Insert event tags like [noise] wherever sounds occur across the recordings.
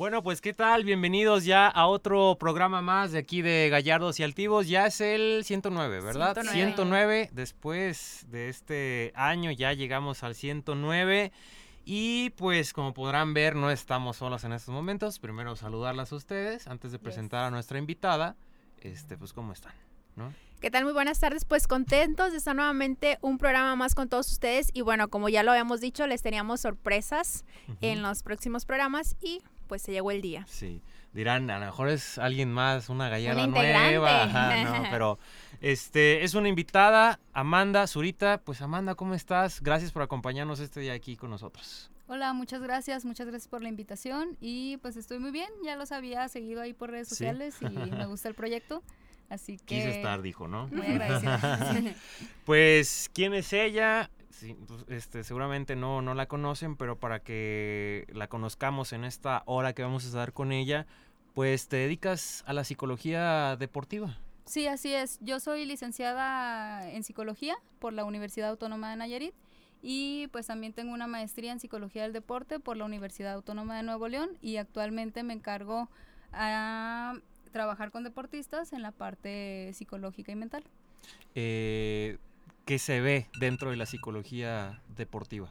Bueno, pues qué tal, bienvenidos ya a otro programa más de aquí de Gallardos y Altivos. Ya es el 109, ¿verdad? 109. 109. Después de este año ya llegamos al 109. Y pues como podrán ver, no estamos solos en estos momentos. Primero saludarlas a ustedes antes de presentar a nuestra invitada. Este, pues cómo están, ¿no? ¿Qué tal? Muy buenas tardes. Pues contentos de estar nuevamente un programa más con todos ustedes. Y bueno, como ya lo habíamos dicho, les teníamos sorpresas en los próximos programas y pues se llegó el día. Sí, dirán, a lo mejor es alguien más, una gallarda Una nueva. Ajá, no, [laughs] pero este es una invitada, Amanda Zurita. Pues Amanda, ¿cómo estás? Gracias por acompañarnos este día aquí con nosotros. Hola, muchas gracias, muchas gracias por la invitación y pues estoy muy bien, ya los había seguido ahí por redes Sí. sociales y [laughs] me gusta el proyecto, así que Quise estar, dijo, ¿no? muy agradecida. [laughs] Pues, ¿quién es ella? Sí, pues, este, seguramente no, no la conocen, pero para que la conozcamos en esta hora que vamos a estar con ella, pues te dedicas a la psicología deportiva. sí, así es, yo soy licenciada en psicología por la Universidad Autónoma de Nayarit y pues también tengo una maestría en psicología del deporte por la Universidad Autónoma de Nuevo León y actualmente me encargo a trabajar con deportistas en la parte psicológica y mental. Eh, ¿Qué se ve dentro de la psicología deportiva?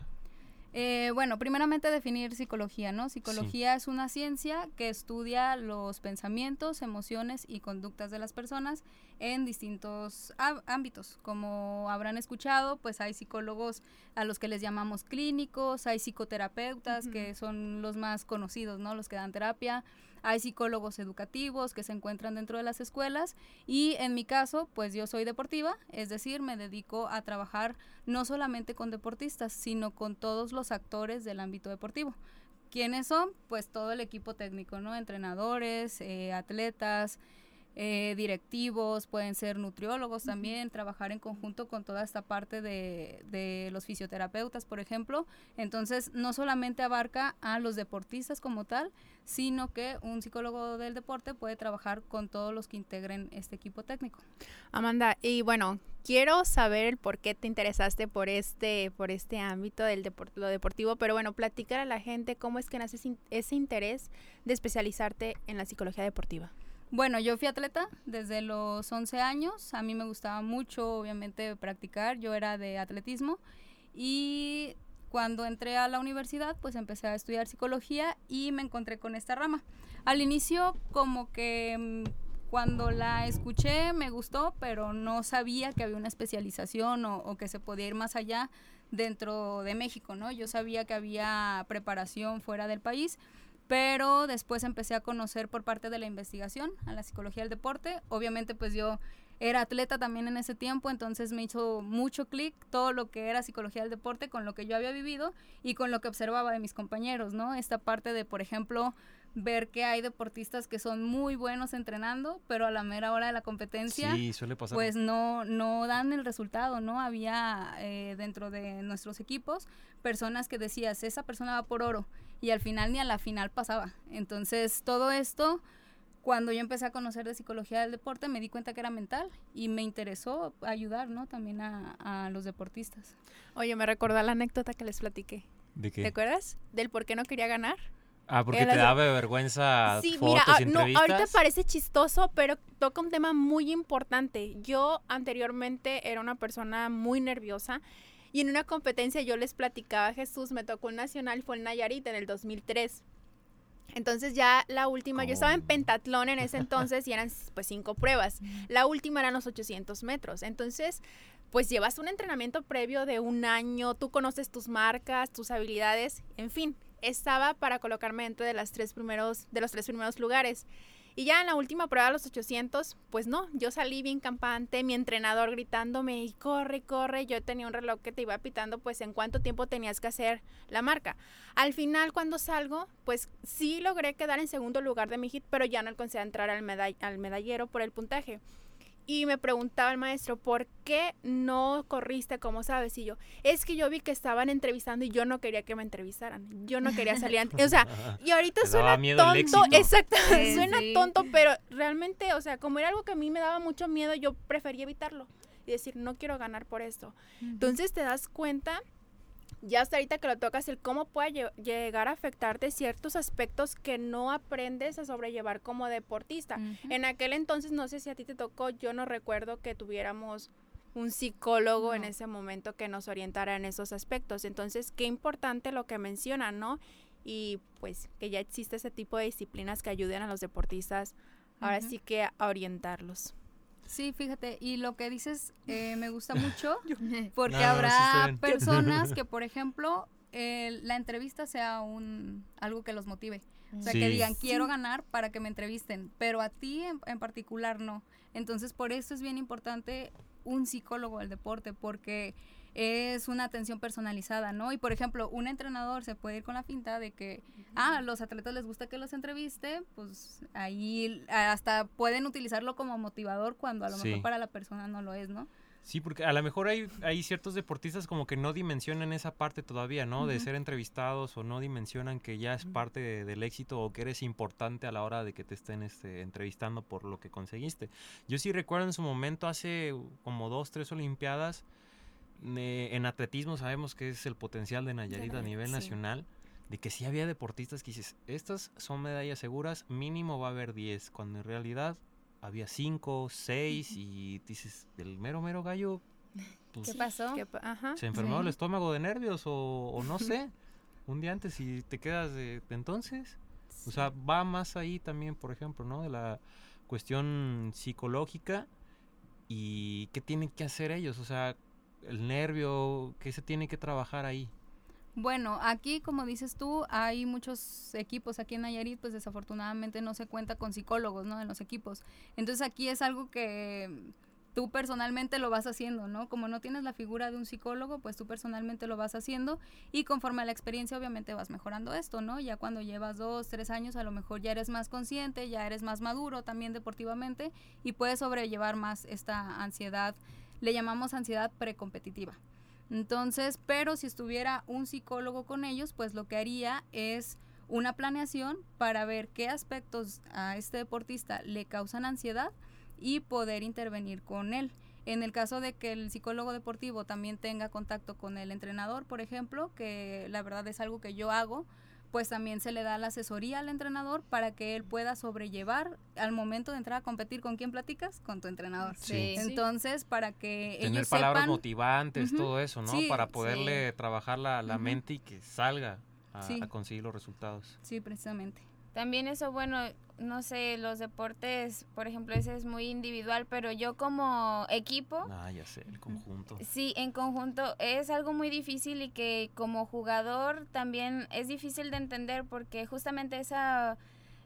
Eh, bueno, primeramente definir psicología, ¿no? Psicología es una ciencia que estudia los pensamientos, emociones y conductas de las personas en distintos ámbitos. Como habrán escuchado, pues hay psicólogos a los que les llamamos clínicos, hay psicoterapeutas que son los más conocidos, ¿no? Los que dan terapia. Hay psicólogos educativos que se encuentran dentro de las escuelas y en mi caso, pues yo soy deportiva, es decir, me dedico a trabajar no solamente con deportistas, sino con todos los actores del ámbito deportivo. ¿Quiénes son? Pues todo el equipo técnico, ¿no? Entrenadores, eh, atletas, eh, directivos, pueden ser nutriólogos también, trabajar en conjunto con toda esta parte de, de los fisioterapeutas, por ejemplo. Entonces, no solamente abarca a los deportistas como tal, sino que un psicólogo del deporte puede trabajar con todos los que integren este equipo técnico. Amanda, y bueno, quiero saber el por qué te interesaste por este, por este ámbito del depor- lo deportivo, pero bueno, platicar a la gente cómo es que nace ese in- ese interés de especializarte en la psicología deportiva. Bueno, yo fui atleta desde los 11 años. A mí me gustaba mucho, obviamente, practicar. Yo era de atletismo. Y cuando entré a la universidad, pues empecé a estudiar psicología y me encontré con esta rama. Al inicio, como que mm, cuando la escuché me gustó, pero no sabía que había una especialización o, o que se podía ir más allá dentro de México, ¿no? Yo sabía que había preparación fuera del país, pero después empecé a conocer por parte de la investigación a la psicología del deporte. Obviamente pues yo era atleta también en ese tiempo, entonces me hizo mucho clic todo lo que era psicología del deporte con lo que yo había vivido y con lo que observaba de mis compañeros, ¿no? Esta parte de, por ejemplo, ver que hay deportistas que son muy buenos entrenando, pero a la mera hora de la competencia Sí, suele pasar. pues no, no dan el resultado, ¿no? Había eh, dentro de nuestros equipos personas que decías, esa persona va por oro, y al final ni a la final pasaba. Entonces, todo esto, cuando yo empecé a conocer de psicología del deporte, me di cuenta que era mental y me interesó ayudar, ¿no? También a, a los deportistas. Oye, me recordó la anécdota que les platiqué. ¿De ¿Te acuerdas? Del por qué no quería ganar. Ah, porque te daba vergüenza Sí, fotos mira, y ah, no, entrevistas. ahorita parece chistoso, pero toca un tema muy importante. Yo anteriormente era una persona muy nerviosa y en una competencia yo les platicaba, Jesús, me tocó un nacional, fue en Nayarit en el 2003. Entonces ya la última, yo estaba en Oh. pentatlón en ese [laughs] entonces y eran pues cinco pruebas. La última eran los 800 metros. Entonces, pues llevas un entrenamiento previo de un año, tú conoces tus marcas, tus habilidades, en fin, estaba para colocarme dentro de, las tres primeros, de los tres primeros lugares. Y ya en la última prueba, los 800, pues no, yo salí bien campante, mi entrenador gritándome y corre, corre, yo tenía un reloj que te iba pitando pues en cuánto tiempo tenías que hacer la marca. Al final cuando salgo, pues sí logré quedar en segundo lugar de mi hit, pero ya no alcancé a entrar al, al medallero por el puntaje. Y me preguntaba el maestro, ¿por qué no corriste como sabes? Y yo, es que yo vi que estaban entrevistando y yo no quería que me entrevistaran. Yo no quería salir antes. O sea, [laughs] y ahorita suena tonto. Exacto, Sí, suena sí. tonto, pero realmente, o sea, como era algo que a mí me daba mucho miedo, yo prefería evitarlo. Y decir, no quiero ganar por esto. Entonces te das cuenta, ya hasta ahorita que lo tocas, el cómo puede lle- llegar a afectarte ciertos aspectos que no aprendes a sobrellevar como deportista. En aquel entonces, no sé si a ti te tocó, yo no recuerdo que tuviéramos un psicólogo en ese momento que nos orientara en esos aspectos. Entonces, qué importante lo que mencionan, ¿no? Y pues que ya existe ese tipo de disciplinas que ayuden a los deportistas, ahora sí que a orientarlos. Sí, fíjate, y lo que dices eh, me gusta [laughs] mucho porque No, sí habrá personas que, [laughs] por ejemplo, eh, la entrevista sea un algo que los motive. O sea, que digan, quiero ganar para que me entrevisten, pero a ti en, en particular no. Entonces, por eso es bien importante un psicólogo del deporte, porque es una atención personalizada, ¿no? Y, por ejemplo, un entrenador se puede ir con la finta de que, ah, a los atletas les gusta que los entreviste, pues ahí hasta pueden utilizarlo como motivador cuando a lo Sí. mejor para la persona no lo es, ¿no? Sí, porque a lo mejor hay, hay ciertos deportistas como que no dimensionan esa parte todavía, ¿no? De ser entrevistados o no dimensionan que ya es parte de- del éxito o que eres importante a la hora de que te estén este, entrevistando por lo que conseguiste. Yo sí recuerdo en su momento, hace como dos, tres Olimpiadas, eh, en atletismo sabemos que es el potencial de Nayarit a nivel sí. nacional, de que sí había deportistas que dices, estas son medallas seguras, mínimo va a haber 10, cuando en realidad había 5, 6 y dices, el mero, mero gallo, [laughs] pues, ¿Qué pasó? Que pa- ajá. se enfermó Sí. el estómago de nervios o, o no sé, [laughs] un día antes y te quedas de, de entonces. O sea, va más ahí también, por ejemplo, ¿no? De la cuestión psicológica y qué tienen que hacer ellos, o sea, el nervio, qué se tiene que trabajar ahí. Bueno, aquí como dices tú, hay muchos equipos aquí en Nayarit, pues desafortunadamente no se cuenta con psicólogos, ¿no? En los equipos. Entonces aquí es algo que tú personalmente lo vas haciendo, ¿no? Como no tienes la figura de un psicólogo, pues tú personalmente lo vas haciendo y conforme a la experiencia obviamente vas mejorando esto, ¿no? Ya cuando llevas dos, tres años a lo mejor ya eres más consciente, ya eres más maduro también deportivamente y puedes sobrellevar más esta ansiedad, le llamamos ansiedad precompetitiva. Entonces, pero si estuviera un psicólogo con ellos, pues lo que haría es una planeación para ver qué aspectos a este deportista le causan ansiedad y poder intervenir con él. En el caso de que el psicólogo deportivo también tenga contacto con el entrenador, por ejemplo, que la verdad es algo que yo hago, pues también se le da la asesoría al entrenador para que él pueda sobrellevar al momento de entrar a competir con quién platicas, con tu entrenador. Sí. Entonces, para que Tener ellos palabras sepan motivantes, todo eso, ¿no? Sí, Para poderle trabajar la, la mente y que salga a, Sí. a conseguir los resultados. Sí, precisamente. También eso, bueno, no sé, los deportes, por ejemplo, ese es muy individual, pero yo como equipo, Ah, ya sé, el conjunto. sí, en conjunto es algo muy difícil y que como jugador también es difícil de entender porque justamente esa,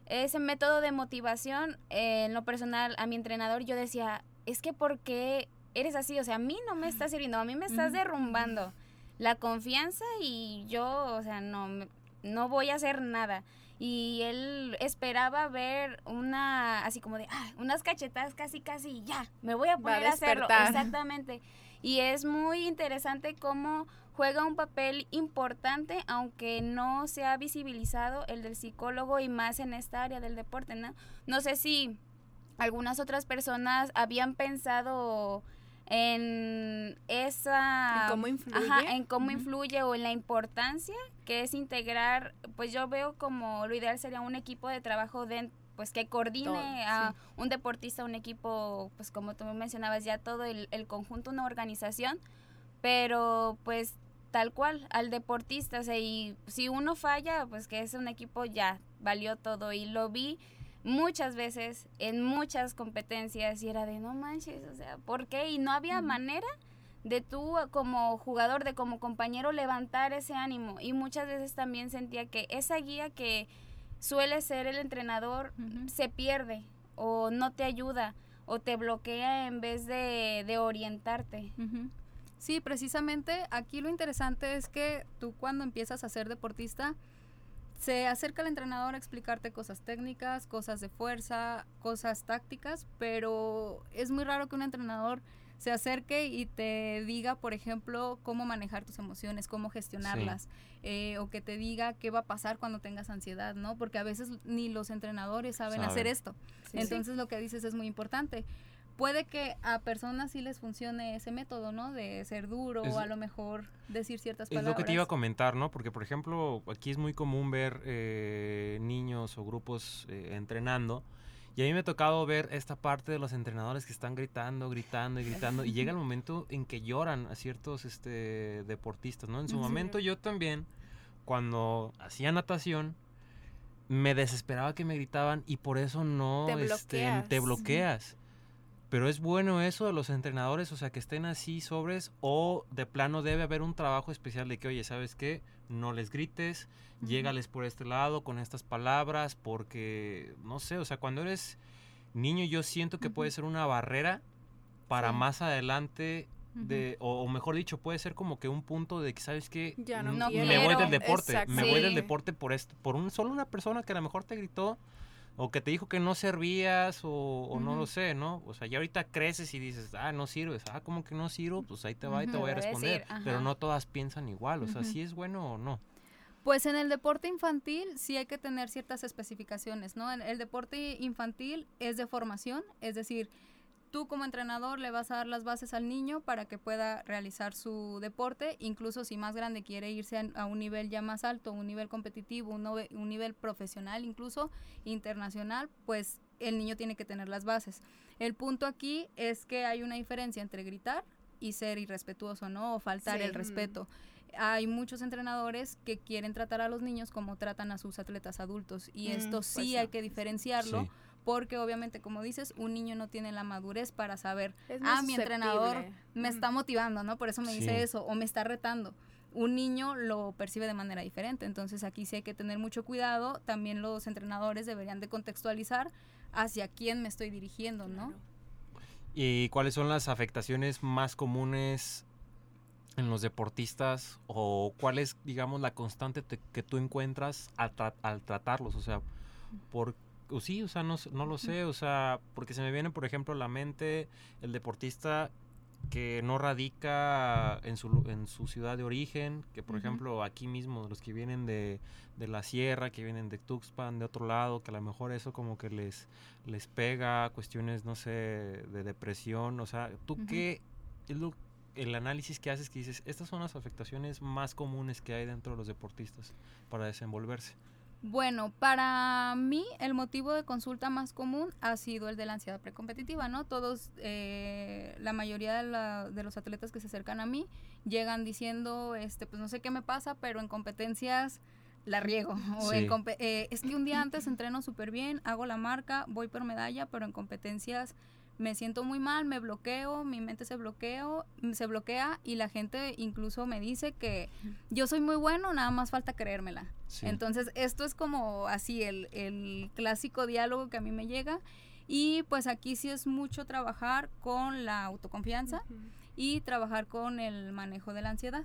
ese método de motivación, eh, en lo personal, a mi entrenador yo decía, es que ¿por qué eres así? O sea, a mí no me está sirviendo, a mí me estás derrumbando la confianza y yo, o sea, no, me- no voy a hacer nada. Y él esperaba ver una, así como de, ah, unas cachetadas casi, casi, ya, me voy a poner a, hacerlo. Exactamente. Y es muy interesante cómo juega un papel importante, aunque no se ha visibilizado el del psicólogo y más en esta área del deporte, ¿no? No sé si algunas otras personas habían pensado en esa En cómo influye. Ajá, en cómo influye o en la importancia que es integrar, pues yo veo como lo ideal sería un equipo de trabajo de, pues que coordine Todo, a un deportista, un equipo, pues como tú mencionabas ya todo el, el conjunto, una organización, pero pues tal cual al deportista, o sea, y si uno falla, pues que es un equipo ya valió todo y lo vi muchas veces en muchas competencias y era de no manches, o sea, ¿por qué? Y no había manera de tú como jugador, de como compañero levantar ese ánimo y muchas veces también sentía que esa guía que suele ser el entrenador se pierde o no te ayuda o te bloquea en vez de, de orientarte. Sí, precisamente aquí lo interesante es que tú cuando empiezas a ser deportista, se acerca el entrenador a explicarte cosas técnicas, cosas de fuerza, cosas tácticas, pero es muy raro que un entrenador se acerque y te diga, por ejemplo, cómo manejar tus emociones, cómo gestionarlas, eh, o que te diga qué va a pasar cuando tengas ansiedad, ¿no? Porque a veces ni los entrenadores saben, hacer esto. Entonces lo que dices es muy importante. Puede que a personas sí les funcione ese método, ¿no? De ser duro Es- o a lo mejor decir ciertas Es palabras. lo que te iba a comentar, ¿no? Porque, por ejemplo, aquí es muy común ver eh, niños o grupos eh, entrenando. Y a mí me ha tocado ver esta parte de los entrenadores que están gritando, gritando y gritando. y llega el [laughs] momento en que lloran a ciertos este, deportistas, ¿no? En su Sí. momento yo también, cuando hacía natación, me desesperaba que me gritaban y por eso no Te este, bloqueas. te bloqueas. Pero es bueno eso de los entrenadores, o sea, que estén así sobres o de plano debe haber un trabajo especial de que, oye, ¿sabes qué? No les grites, llégales por este lado con estas palabras, porque, no sé, o sea, cuando eres niño yo siento que puede ser una barrera para Sí. más adelante, de, o, o mejor dicho, puede ser como que un punto de que, ¿sabes qué? Ya no No me quiero. voy del deporte, Exacto. me voy del Sí. deporte por esto, por un solo una persona que a lo mejor te gritó o que te dijo que no servías o, o no lo sé, ¿no? O sea, ya ahorita creces y dices, ah, no sirves, ah, ¿cómo que no sirvo? Pues ahí te va y te voy a Te voy a responder. decir, Pero no todas piensan igual, o sea, si es bueno o no. Pues en el deporte infantil sí hay que tener ciertas especificaciones, ¿no? En el deporte infantil es de formación, es decir, tú como entrenador le vas a dar las bases al niño para que pueda realizar su deporte, incluso si más grande quiere irse a, a un nivel ya más alto, un nivel competitivo, un, nove- un nivel profesional, incluso internacional, pues el niño tiene que tener las bases. El punto aquí es que hay una diferencia entre gritar y ser irrespetuoso, ¿no? O faltar Sí. el respeto hay muchos entrenadores que quieren tratar a los niños como tratan a sus atletas adultos y Mm, esto pues sí no. hay que diferenciarlo Sí. Porque obviamente como dices un niño no tiene la madurez para saber ah mi entrenador me está motivando no por eso me dice eso o me está retando un niño lo percibe de manera diferente entonces aquí sí hay que tener mucho cuidado. También los entrenadores deberían de contextualizar hacia quién me estoy dirigiendo no Claro. ¿Y cuáles son las afectaciones más comunes en los deportistas o cuál es, digamos, la constante te- que tú encuentras al, tra- al tratarlos? O sea, por, o sí, o sea, no, no lo sé, o sea, porque se me viene, por ejemplo, a la mente el deportista que no radica en su, en su ciudad de origen, que por ejemplo aquí mismo, los que vienen de, de la sierra, que vienen de Tuxpan, de otro lado, que a lo mejor eso como que les, les pega, cuestiones, no sé, de depresión, o sea, ¿tú qué es lo- el análisis que haces que dices, estas son las afectaciones más comunes que hay dentro de los deportistas para desenvolverse? Bueno, para mí el motivo de consulta más común ha sido el de la ansiedad precompetitiva, ¿no? Todos, eh, la mayoría de, la- de los atletas que se acercan a mí llegan diciendo, este, pues no sé qué me pasa, pero en competencias la riego. [laughs] O Sí. eh, es que un día antes entreno súper bien, hago la marca, voy por medalla, pero en competencias me siento muy mal, me bloqueo, mi mente se bloqueo, se bloquea y la gente incluso me dice que yo soy muy bueno, nada más falta creérmela. Sí. Entonces, esto es como así el, el clásico diálogo que a mí me llega. Y pues aquí sí es mucho trabajar con la autoconfianza y trabajar con el manejo de la ansiedad.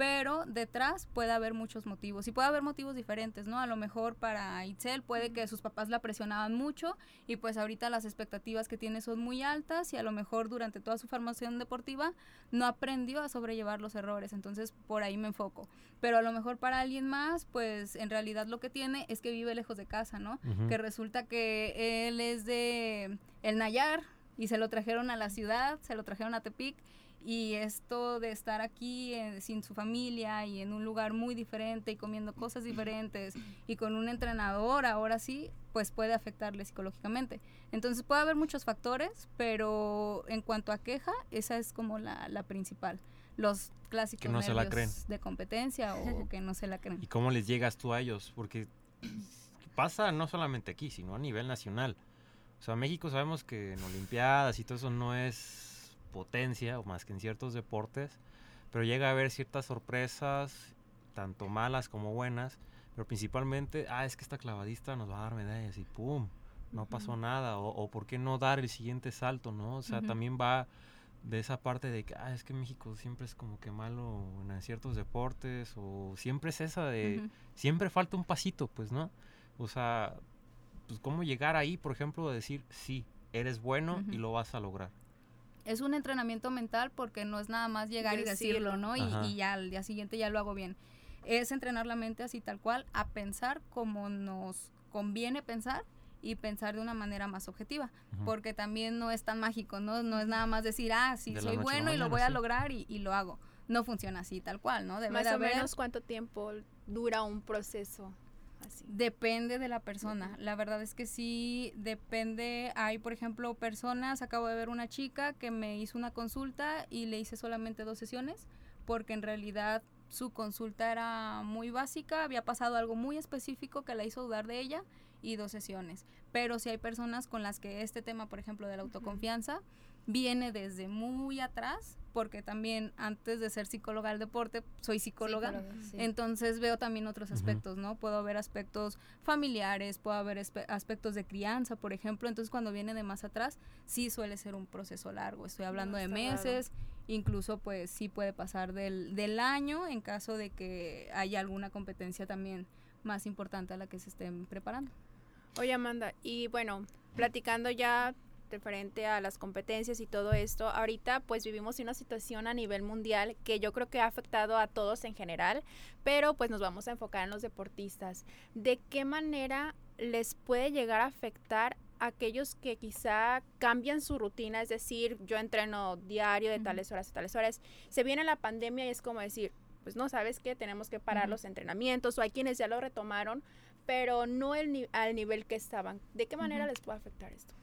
Pero detrás puede haber muchos motivos y puede haber motivos diferentes, ¿no? A lo mejor para Itzel puede que sus papás la presionaban mucho y pues ahorita las expectativas que tiene son muy altas y a lo mejor durante toda su formación deportiva no aprendió a sobrellevar los errores, entonces por ahí me enfoco. Pero a lo mejor para alguien más, pues en realidad lo que tiene es que vive lejos de casa, ¿no? Que resulta que él es de el Nayar y se lo trajeron a la ciudad, se lo trajeron a Tepic y esto de estar aquí eh, sin su familia y en un lugar muy diferente y comiendo cosas diferentes y con un entrenador ahora sí, pues puede afectarle psicológicamente. Entonces puede haber muchos factores, pero en cuanto a queja, esa es como la, la principal. Los clásicos Que no se la nervios creen. de competencia o [laughs] que no se la creen. ¿Y cómo les llegas tú a ellos? Porque pasa no solamente aquí, sino a nivel nacional. O sea, México sabemos que en Olimpiadas y todo eso no es potencia, o más que en ciertos deportes, pero llega a haber ciertas sorpresas, tanto malas como buenas, pero principalmente, ah, es que esta clavadista nos va a dar medallas y ¡pum! No pasó nada, o, o ¿por qué no dar el siguiente salto, no? O sea, también va de esa parte de que, ah, es que México siempre es como que malo en ciertos deportes, o siempre es esa de, siempre falta un pasito, pues, ¿no? O sea, pues cómo llegar ahí, por ejemplo, a decir, sí, eres bueno y lo vas a lograr. Es un entrenamiento mental porque no es nada más llegar y decirlo, Decirlo. ¿no? Y, y ya al día siguiente ya lo hago bien. Es entrenar la mente así tal cual, a pensar como nos conviene pensar y pensar de una manera más objetiva, porque también no es tan mágico, ¿no? No es nada más decir, ah, sí, De soy bueno y lo voy a sí. lograr y, y lo hago. No funciona así tal cual, ¿no? Debe Más de o haber- menos cuánto tiempo dura un proceso así. Depende de la persona. La verdad es que sí depende. Hay, por ejemplo, personas, acabo de ver una chica que me hizo una consulta y le hice solamente dos sesiones porque en realidad su consulta era muy básica, había pasado algo muy específico que la hizo dudar de ella y dos sesiones. Pero si hay personas con las que este tema, por ejemplo, de la autoconfianza, viene desde muy atrás, porque también antes de ser psicóloga del deporte, soy psicóloga. Psicóloga, sí. Entonces veo también otros aspectos, ¿no? Puedo ver aspectos familiares, puedo ver aspectos de crianza, por ejemplo. Entonces cuando viene de más atrás, sí suele ser un proceso largo. Estoy hablando de largo. meses, incluso pues sí puede pasar del, del año en caso de que haya alguna competencia también más importante a la que se estén preparando. Oye, Amanda, y bueno, platicando ya referente a las competencias y todo esto, ahorita pues vivimos una situación a nivel mundial que yo creo que ha afectado a todos en general, pero pues nos vamos a enfocar en los deportistas. ¿De qué manera les puede llegar a afectar a aquellos que quizá cambian su rutina? Es decir, yo entreno diario de tales horas a tales horas. Se viene la pandemia y es como decir, pues no sabes qué, tenemos que parar los entrenamientos o hay quienes ya lo retomaron, pero no el ni- al nivel que estaban. ¿De qué manera les puede afectar esto?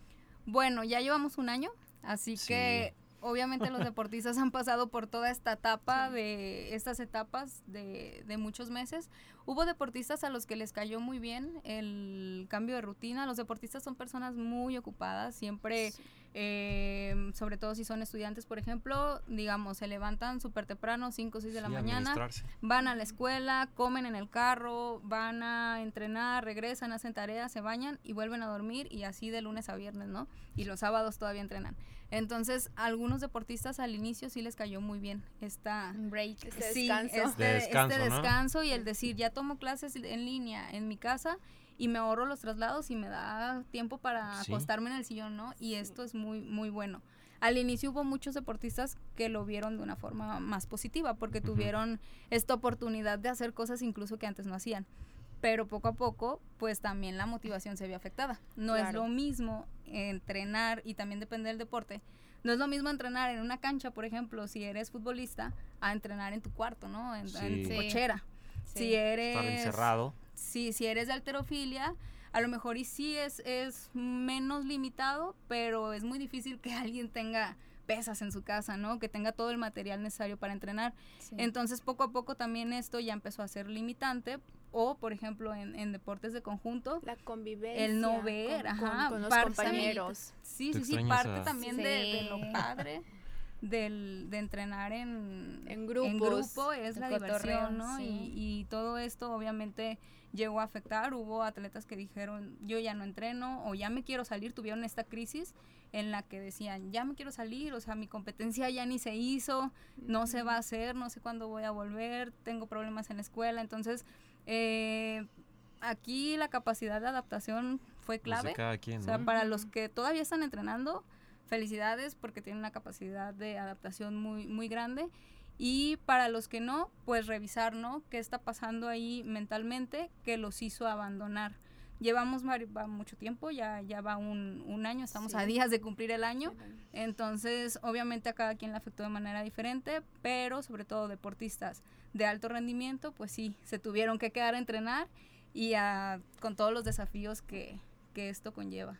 Bueno, ya llevamos un año, así Sí. que obviamente los [laughs] deportistas han pasado por toda esta etapa de estas etapas de, de muchos meses. Hubo deportistas a los que les cayó muy bien el cambio de rutina. Los deportistas son personas muy ocupadas, siempre, eh, sobre todo si son estudiantes, por ejemplo, digamos, se levantan súper temprano, 5 o 6 de la Sí, mañana, van a la escuela, comen en el carro, van a entrenar, regresan, hacen tareas, se bañan y vuelven a dormir y así de lunes a viernes, ¿no? Y los sábados todavía entrenan. Entonces, a algunos deportistas al inicio sí les cayó muy bien esta break. Este sí, descanso. este, De descanso, este ¿no? descanso y el decir, ya tomo clases en línea en mi casa y me ahorro los traslados y me da tiempo para Sí. acostarme en el sillón, ¿no? Y esto es muy, muy bueno. Al inicio hubo muchos deportistas que lo vieron de una forma más positiva porque tuvieron esta oportunidad de hacer cosas incluso que antes no hacían. Pero poco a poco, pues también la motivación se vio afectada. No es lo mismo entrenar y también depende del deporte. No es lo mismo entrenar en una cancha, por ejemplo, si eres futbolista, a entrenar en tu cuarto, ¿no? En, en tu Sí. cochera. Sí. Si eres Estar encerrado. Sí, si eres de alterofilia, a lo mejor y sí es, es menos limitado, pero es muy difícil que alguien tenga pesas en su casa, ¿no? Que tenga todo el material necesario para entrenar. Sí. Entonces, poco a poco también esto ya empezó a ser limitante. O, por ejemplo, en, en deportes de conjunto, La convivencia. El no ver, con, ajá, con los parte- compañeros. sí, ¿Te sí, sí, parte a- también de, lo padre del, de entrenar en, En grupos, grupo es la cotorreo, diversión, ¿no? sí. Y, y todo esto obviamente llegó a afectar. Hubo atletas que dijeron, yo ya no entreno o ya me quiero salir, tuvieron esta crisis en la que decían, ya me quiero salir, o sea, mi competencia ya ni se hizo, no se va a hacer, no sé cuándo voy a volver, tengo problemas en la escuela, entonces eh, aquí la capacidad de adaptación fue pues, clave. cada quien, O sea, ¿no? para los que todavía están entrenando, felicidades porque tienen una capacidad de adaptación muy, muy grande. Y para los que no, pues revisar, ¿no? ¿Qué está pasando ahí mentalmente que los hizo abandonar? Llevamos va mucho tiempo, ya, ya va un, un año, estamos a días de cumplir el año. Entonces, obviamente a cada quien le afectó de manera diferente, pero sobre todo deportistas de alto rendimiento, pues sí, se tuvieron que quedar a entrenar y a- con todos los desafíos que, que esto conlleva.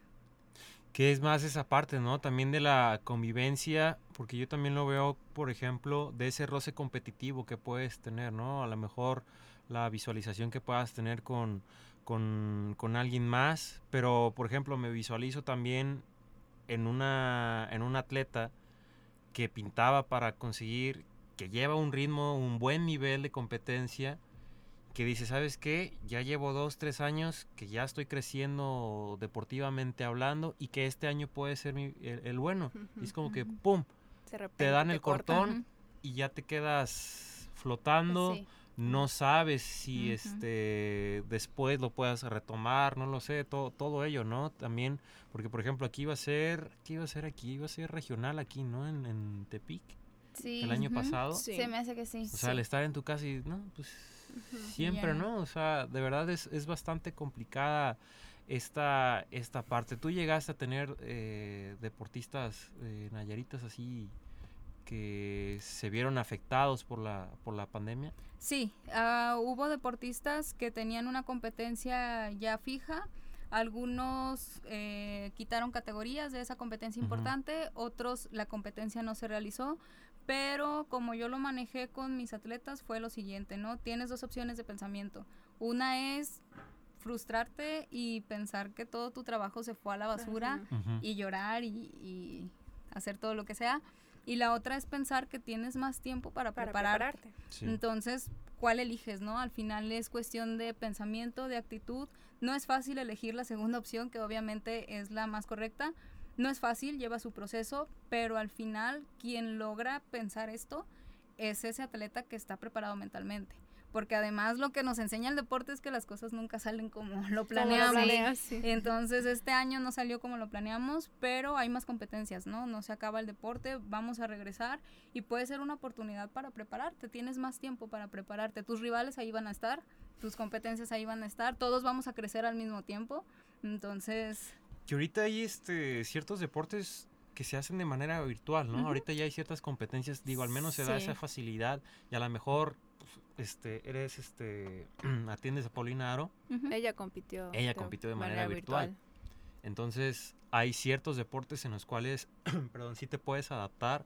Que es más esa parte, ¿no? También de la convivencia, porque yo también lo veo, por ejemplo, de ese roce competitivo que puedes tener, ¿no? A lo mejor la visualización que puedas tener con, con, con alguien más, pero, por ejemplo, me visualizo también en, una, en un atleta que pintaba para conseguir, que lleva un ritmo, un buen nivel de competencia, que dice, ¿sabes qué? Ya llevo dos, tres años que ya estoy creciendo deportivamente hablando y que este año puede ser mi- el, el bueno. Y es como que, ¡pum! Repente te dan te el cortan. cortón y ya te quedas flotando. Sí. No sabes si este después lo puedas retomar, no lo sé, todo, todo ello, ¿no? También, porque por ejemplo aquí iba a ser, ¿qué iba a ser aquí? Iba a ser regional aquí, ¿no? En, en Tepic, Sí. el año pasado. Sí. Se me hace que sí. O sea, al estar en tu casa y, no, pues siempre. ¿no? O sea, de verdad es, es bastante complicada esta, esta parte. ¿Tú llegaste a tener eh, deportistas eh, nayaritas así que se vieron afectados por la, por la pandemia? Sí, ah, hubo deportistas que tenían una competencia ya fija. Algunos eh, quitaron categorías de esa competencia importante, otros la competencia no se realizó, pero como yo lo manejé con mis atletas fue lo siguiente, ¿no? Tienes dos opciones de pensamiento. Una es frustrarte y pensar que todo tu trabajo se fue a la basura y llorar y, y hacer todo lo que sea. Y la otra es pensar que tienes más tiempo para, Para prepararte. prepararte. Sí. Entonces, ¿cuál eliges, no? Al final es cuestión de pensamiento, de actitud. No es fácil elegir la segunda opción, que obviamente es la más correcta. No es fácil, lleva su proceso, pero al final quien logra pensar esto es ese atleta que está preparado mentalmente. Porque además lo que nos enseña el deporte es que las cosas nunca salen como [laughs] lo Como lo planeamos. planeas, sí. Entonces este año no salió como lo planeamos, pero hay más competencias, ¿no? No se acaba el deporte, vamos a regresar y puede ser una oportunidad para prepararte, tienes más tiempo para prepararte, tus rivales ahí van a estar, tus competencias ahí van a estar, todos vamos a crecer al mismo tiempo, entonces... Que ahorita hay este ciertos deportes que se hacen de manera virtual, ¿no? Ahorita ya hay ciertas competencias, digo, al menos se da Sí. esa facilidad y a lo mejor pues, este eres este [clears throat] atiendes a Paulina Aro. Ella compitió. Ella compitió de manera virtual. entonces hay ciertos deportes en los cuales, [clears throat] perdón, sí te puedes adaptar,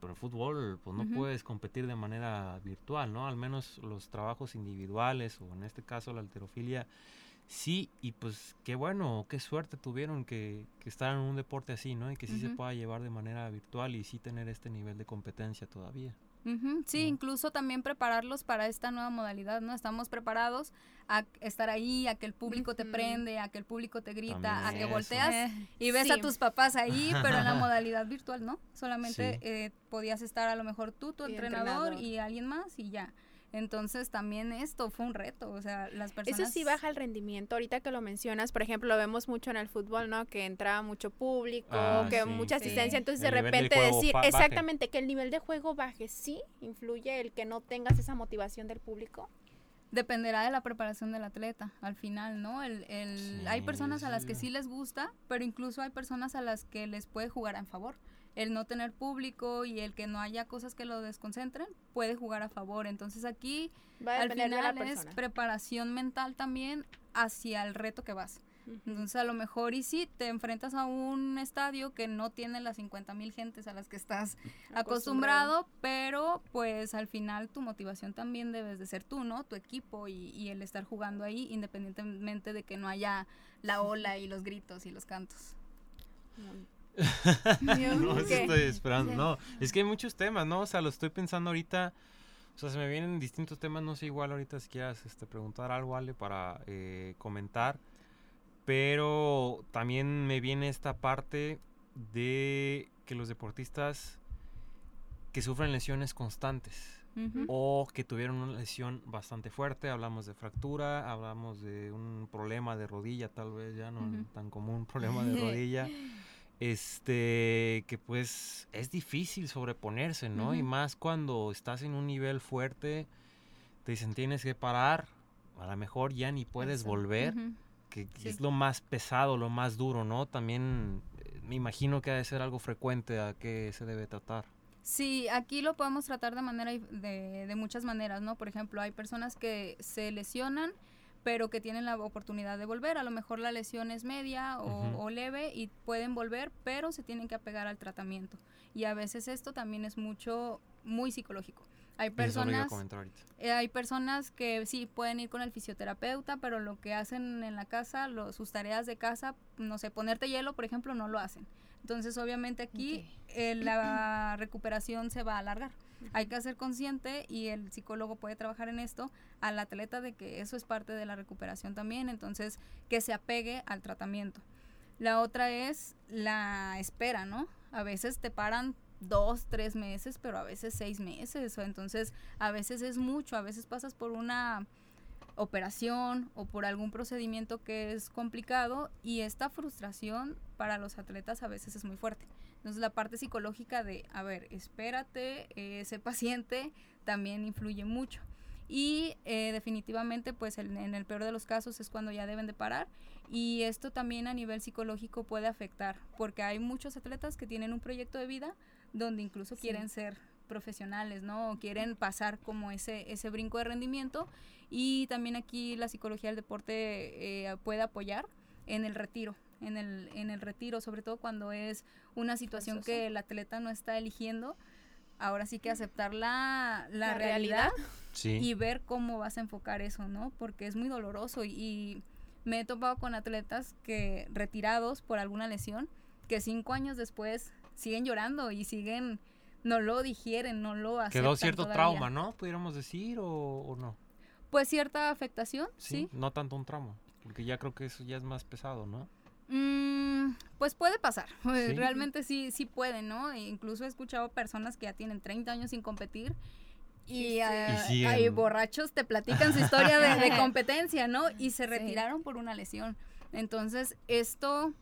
pero el fútbol pues no puedes competir de manera virtual, ¿no? Al menos los trabajos individuales o en este caso la alterofilia Sí, y pues qué bueno, qué suerte tuvieron que, que estar en un deporte así, ¿no? Y que sí se pueda llevar de manera virtual y sí tener este nivel de competencia todavía. Sí, ¿no? incluso también prepararlos para esta nueva modalidad, ¿no? Estamos preparados a estar ahí, a que el público te prende, a que el público te grita, También a que eso. volteas y ves a tus papás ahí, pero en la [laughs] modalidad virtual, ¿no? Solamente Sí. eh, podías estar a lo mejor tú, tu entrenador, entrenador. y alguien más y ya. Entonces también esto fue un reto, o sea, las personas... Eso sí baja el rendimiento. Ahorita que lo mencionas, por ejemplo, lo vemos mucho en el fútbol, ¿no? Que entra mucho público, Ah, que sí. mucha Sí. asistencia. Entonces, El de repente decir exactamente que el nivel de juego baje, sí, influye el que no tengas esa motivación del público. Dependerá de la preparación del atleta, al final, ¿no? El, el, hay Sí, personas a las que sí. sí les gusta, pero incluso hay personas a las que les puede jugar a favor. El no tener público y el que no haya cosas que lo desconcentren puede jugar a favor. Entonces aquí Va a al depender de la final es preparación mental también hacia el reto que vas. Entonces a lo mejor y si te enfrentas a un estadio que no tiene las 50 mil gentes a las que estás acostumbrado, pero pues al final tu motivación también debes de ser tú, ¿no? Tu equipo y, y el estar jugando ahí independientemente de que no haya la ola y los gritos y los cantos. [laughs] no, ¿Qué? estoy esperando. No, es que hay muchos temas, ¿no? O sea, lo estoy pensando ahorita. O sea, se me vienen distintos temas. No sé, igual ahorita si quieras este, preguntar algo, Ale, para eh, comentar. Pero también me viene esta parte de que los deportistas que sufren lesiones constantes o que tuvieron una lesión bastante fuerte, hablamos de fractura, hablamos de un problema de rodilla, tal vez ya no tan común problema de [laughs] rodilla, este, que pues es difícil sobreponerse, ¿no? Y más cuando estás en un nivel fuerte, te dicen tienes que parar, a lo mejor ya ni puedes Eso. volver, que que Sí. es lo más pesado, lo más duro, ¿no? También eh, me imagino que ha de ser algo frecuente a qué se debe tratar. Sí, aquí lo podemos tratar de manera de, de muchas maneras, ¿no? Por ejemplo, hay personas que se lesionan, pero que tienen la oportunidad de volver. A lo mejor la lesión es media o, leve y pueden volver, pero se tienen que apegar al tratamiento. Y a veces esto también es mucho, muy psicológico. Hay personas, eh, hay personas que sí pueden ir con el fisioterapeuta, pero lo que hacen en la casa, lo- sus tareas de casa, no sé, ponerte hielo, por ejemplo, no lo hacen. Entonces, obviamente aquí eh, la [clears throat] recuperación se va a alargar. Hay que ser consciente y el psicólogo puede trabajar en esto al atleta de que eso es parte de la recuperación también, entonces que se apegue al tratamiento. La otra es la espera, ¿no? A veces te paran dos, tres meses, pero a veces seis meses. Entonces, a veces es mucho, a veces pasas por una operación o por algún procedimiento que es complicado y esta frustración para los atletas a veces es muy fuerte. Entonces la parte psicológica de, a ver, espérate, ese paciente también influye mucho. Y eh, definitivamente, pues en, en el peor de los casos es cuando ya deben de parar. Y esto también a nivel psicológico puede afectar, porque hay muchos atletas que tienen un proyecto de vida donde incluso quieren ser profesionales, ¿no? O quieren pasar como ese, ese brinco de rendimiento. Y también aquí la psicología del deporte eh, puede apoyar en el retiro, en el, en el retiro, sobre todo cuando es una situación que el atleta no está eligiendo. Ahora sí que aceptar la, la, realidad, y ver cómo vas a enfocar eso, ¿no? Porque es muy doloroso y me he topado con atletas que retirados por alguna lesión, que cinco años después siguen llorando y siguen no lo digieren, no lo hacen. Quedó cierto trauma, ¿no? Pudiéramos decir, o, no. Pues cierta afectación, sí, No tanto un trauma, porque ya creo que eso ya es más pesado, ¿no? Mm, pues puede pasar, [laughs] realmente sí, sí puede, ¿no? E incluso he escuchado personas que ya tienen 30 años sin competir y, hay borrachos te platican su historia de, de [laughs] competencia, ¿no? Y se retiraron por una lesión. Entonces, esto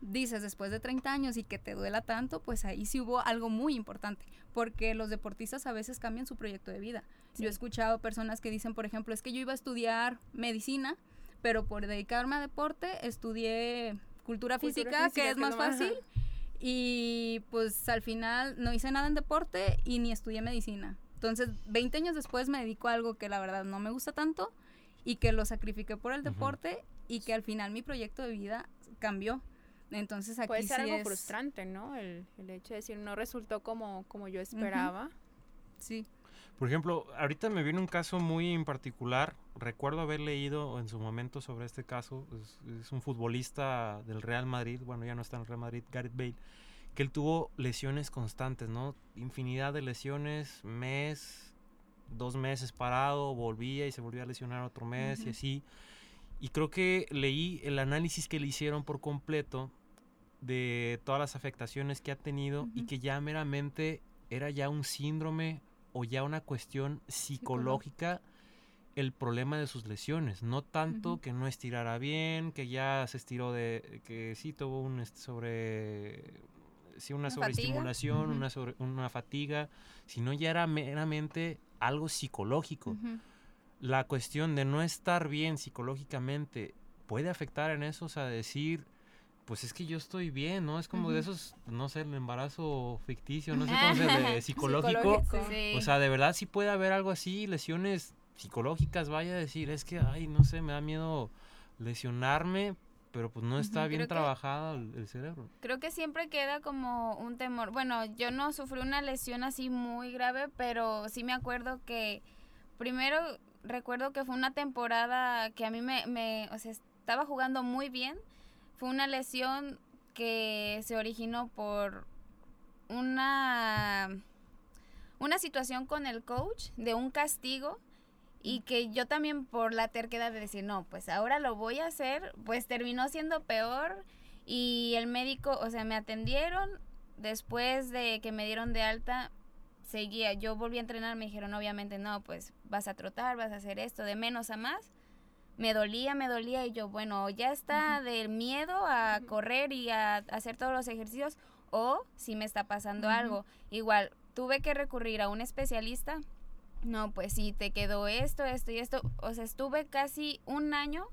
dices después de 30 años y que te duela tanto, pues ahí sí hubo algo muy importante, porque los deportistas a veces cambian su proyecto de vida. Yo he escuchado personas que dicen, por ejemplo, es que yo iba a estudiar medicina, pero por dedicarme a deporte estudié cultura, física, que es más fácil. Y pues al final no hice nada en deporte y ni estudié medicina. Entonces, 20 años después me dedico a algo que la verdad no me gusta tanto y que lo sacrifiqué por el deporte y que al final mi proyecto de vida cambió. Entonces aquí Puede ser sí algo frustrante, ¿no? El, el, hecho de decir, no resultó como, como yo esperaba. Sí. Por ejemplo, ahorita me viene un caso muy en particular. Recuerdo haber leído en su momento sobre este caso. Es, un futbolista del Real Madrid, bueno, ya no está en el Real Madrid, Gareth Bale, que él tuvo lesiones constantes, ¿no? Infinidad de lesiones, mes, dos meses parado, volvía y se volvía a lesionar otro mes y así. Y creo que leí el análisis que le hicieron por completo de todas las afectaciones que ha tenido y que ya meramente era ya un síndrome o ya una cuestión psicológica. el problema de sus lesiones, no tanto que no estirara bien, que ya se estiró de que sí tuvo un este, sobre sí una, sobreestimulación, una sobre, una fatiga, sino ya era meramente algo psicológico. La cuestión de no estar bien psicológicamente puede afectar en eso, o sea, decir pues es que yo estoy bien, ¿no? Es como de esos, no sé, el embarazo ficticio, no sé cómo se [laughs] de psicológico. O sea, de verdad sí puede haber algo así, lesiones psicológicas, vaya a decir, es que, ay, no sé, me da miedo lesionarme, pero pues no está bien trabajado el, cerebro. Creo que siempre queda como un temor. Bueno, yo no sufrí una lesión así muy grave, pero sí me acuerdo que primero recuerdo que fue una temporada que a mí me, me o sea, estaba jugando muy bien fue una lesión que se originó por una, una situación con el coach de un castigo y que yo también por la terquedad de decir, no, pues ahora lo voy a hacer, pues terminó siendo peor y el médico, o sea, me atendieron, después de que me dieron de alta, seguía, yo volví a entrenar, me dijeron, obviamente no, pues vas a trotar, vas a hacer esto, de menos a más me dolía, me dolía y yo, bueno, ya está del miedo a correr y a, hacer todos los ejercicios o si me está pasando algo. Igual, tuve que recurrir a un especialista. No, pues sí, te quedó esto, esto y esto. O sea, estuve casi un año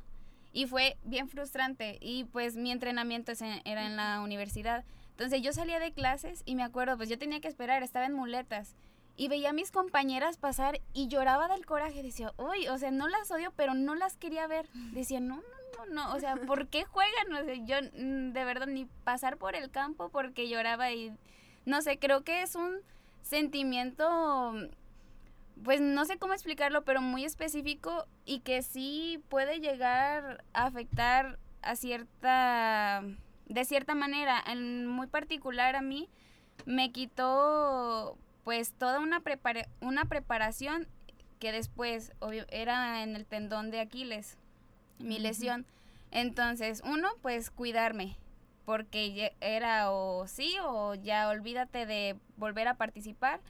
y fue bien frustrante. Y pues mi entrenamiento era en la universidad. Entonces yo salía de clases y me acuerdo, pues yo tenía que esperar, estaba en muletas y veía a mis compañeras pasar y lloraba del coraje. Decía, uy, o sea, no las odio, pero no las quería ver. Decía, no, no, no, no, o sea, ¿por qué juegan? O sea, yo mm, de verdad ni pasar por el campo porque lloraba y no sé, creo que es un sentimiento, pues no sé cómo explicarlo, pero muy específico y que sí puede llegar a afectar a cierta, de cierta manera, en muy particular a mí, me quitó pues toda una, prepara una preparación que después era en el tendón de Aquiles, mi lesión. Entonces, uno, pues cuidarme. porque era o sí o ya olvídate de volver a participar.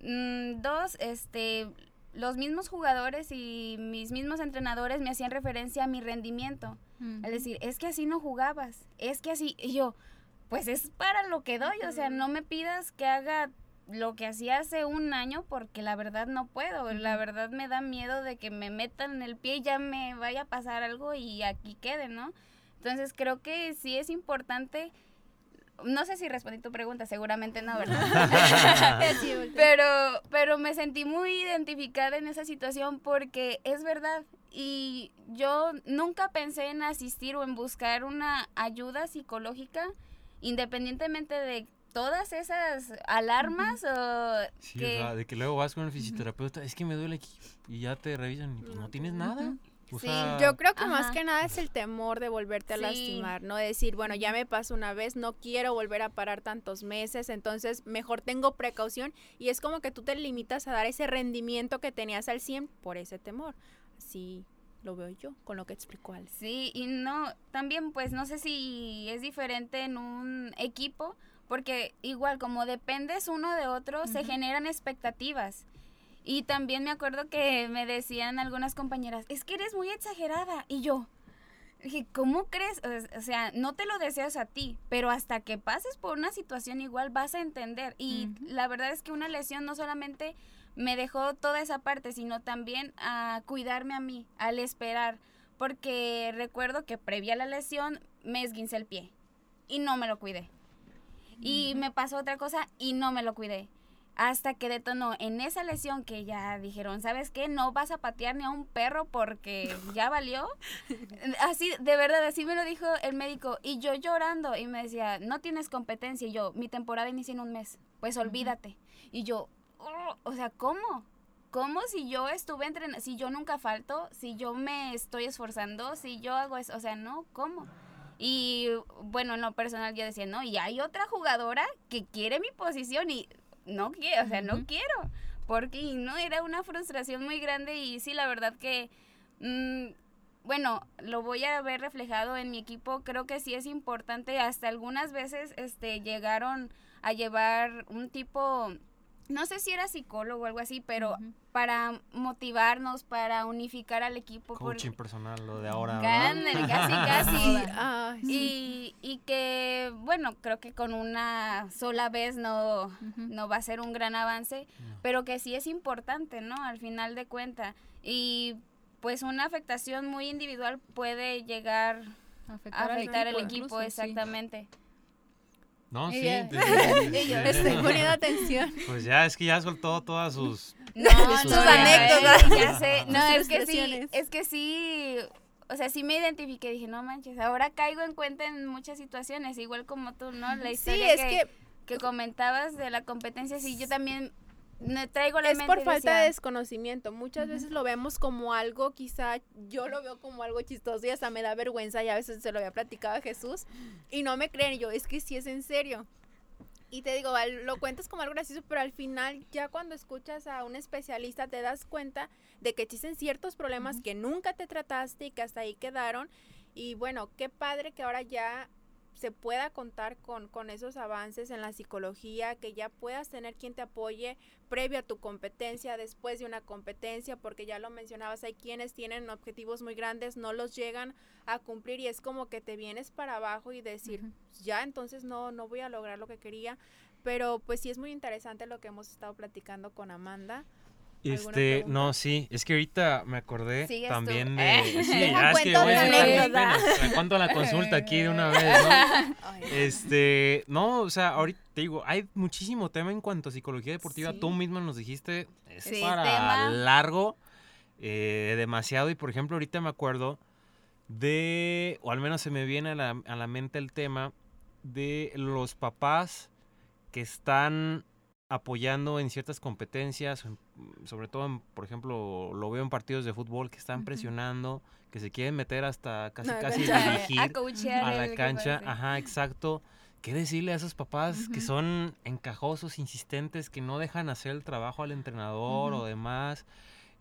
Mm, dos, este, los mismos jugadores y mis mismos entrenadores me hacían referencia a mi rendimiento. Es decir, es que así no jugabas, es que así, y yo, pues es para lo que doy, o sea, no me pidas que haga lo que hacía hace un año porque la verdad no puedo, la verdad me da miedo de que me metan en el pie y ya me vaya a pasar algo y aquí quede, ¿no? Entonces creo que sí es importante, no sé si respondí tu pregunta, seguramente no, ¿verdad? [laughs] [laughs] pero, pero me sentí muy identificada en esa situación porque es verdad. Y yo nunca pensé en asistir o en buscar una ayuda psicológica, independientemente de todas esas alarmas o Sí, que... o sea, de que luego vas con el fisioterapeuta, es que me duele aquí y ya te revisan y pues no tienes nada. O Sí, sea, Yo creo que más que nada es el temor de volverte a Sí. lastimar, ¿no? De decir, bueno, ya me pasó una vez, no quiero volver a parar tantos meses, entonces mejor tengo precaución y es como que tú te limitas a dar ese rendimiento que tenías al 100 por ese temor. Así lo veo yo con lo que explicó Alex. Sí, y no, también pues no sé si es diferente en un equipo, porque igual como dependes uno de otro, se generan expectativas. Y también me acuerdo que me decían algunas compañeras, es que eres muy exagerada. Y yo, dije, ¿cómo crees? O- sea, no te lo deseas a ti, pero hasta que pases por una situación igual vas a entender. Y la verdad es que una lesión no solamente me dejó toda esa parte, sino también a cuidarme a mí, al esperar. Porque recuerdo que previa a la lesión me esguincé el pie y no me lo cuidé. Y me pasó otra cosa y no me lo cuidé. Hasta que detonó en esa lesión que ya dijeron, ¿sabes qué? No vas a patear ni a un perro porque ya valió. [laughs] Así, de verdad, así me lo dijo el médico. Y yo llorando y me decía, no tienes competencia. Y yo, mi temporada inicia en un mes. Pues olvídate. Y yo, "Oh", o sea, ¿cómo? ¿Cómo si yo estuve entrenando, si yo nunca falto, si yo me estoy esforzando, si yo hago eso? O sea, no, ¿cómo? Y bueno, en lo personal yo decía, no, y hay otra jugadora que quiere mi posición y no quiero, o sea, no quiero. Porque no, era una frustración muy grande y sí, la verdad que, mm, bueno, lo voy a ver reflejado en mi equipo. Creo que sí es importante. Hasta algunas veces este, llegaron a llevar un tipo, no sé si era psicólogo o algo así, pero para motivarnos, para unificar al equipo. por- coaching personal, lo de ahora. [laughs] casi, casi. Sí. Y, y que, bueno, creo que con una sola vez no, no va a ser un gran avance, pero que sí es importante, ¿no? Al final de cuenta. Y pues una afectación muy individual puede llegar a Afectar, al incluso, equipo, sí. No, sí. Ella- [laughs] Y yo estoy poniendo atención. Pues ya, es que ya soltó todas sus... [laughs] No, Sus no, anécdotas. ya, ya sé. [laughs] No, es que sí, es que sí, o sea, sí me identifiqué, dije, no manches, ahora caigo en cuenta en muchas situaciones, igual como tú, ¿no? La Sí, historia es que, que que comentabas de la competencia, sí, yo también me traigo la es mente por falta de desconocimiento. Muchas veces lo vemos como algo, quizá yo lo veo como algo chistoso y hasta me da vergüenza y a veces se lo había platicado a Jesús y no me creen. Y yo, es que sí es en serio. Y te digo, lo cuentas como algo gracioso, pero al final ya cuando escuchas a un especialista te das cuenta de que existen ciertos problemas que nunca te trataste y que hasta ahí quedaron. Y bueno, qué padre que ahora ya se pueda contar con, con esos avances en la psicología, que ya puedas tener quien te apoye previo a tu competencia, después de una competencia, porque ya lo mencionabas, hay quienes tienen objetivos muy grandes, no los llegan a cumplir y es como que te vienes para abajo y decir, ya entonces no, no voy a lograr lo que quería. Pero pues sí es muy interesante lo que hemos estado platicando con Amanda. ¿Alguna Este, no, sí, es que ahorita me acordé tú. también Eh. de... [laughs] Sí, Deja ya es que voy a me cuento la consulta aquí de una vez, ¿no? [laughs] Este, no, o sea, ahorita te digo, hay muchísimo tema en cuanto a psicología deportiva. Sí. Tú misma nos dijiste, es Sí, para tema. largo, eh, demasiado. Y por ejemplo, ahorita me acuerdo de, o al menos se me viene a la, a la mente el tema de los papás que están apoyando en ciertas competencias, en- sobre todo, en, por ejemplo, lo veo en partidos de fútbol que están presionando, que se quieren meter hasta casi casi dirigir a la cancha, ajá, exacto. ¿Qué decirle a esos papás que son encajosos, insistentes, que no dejan hacer el trabajo al entrenador o demás?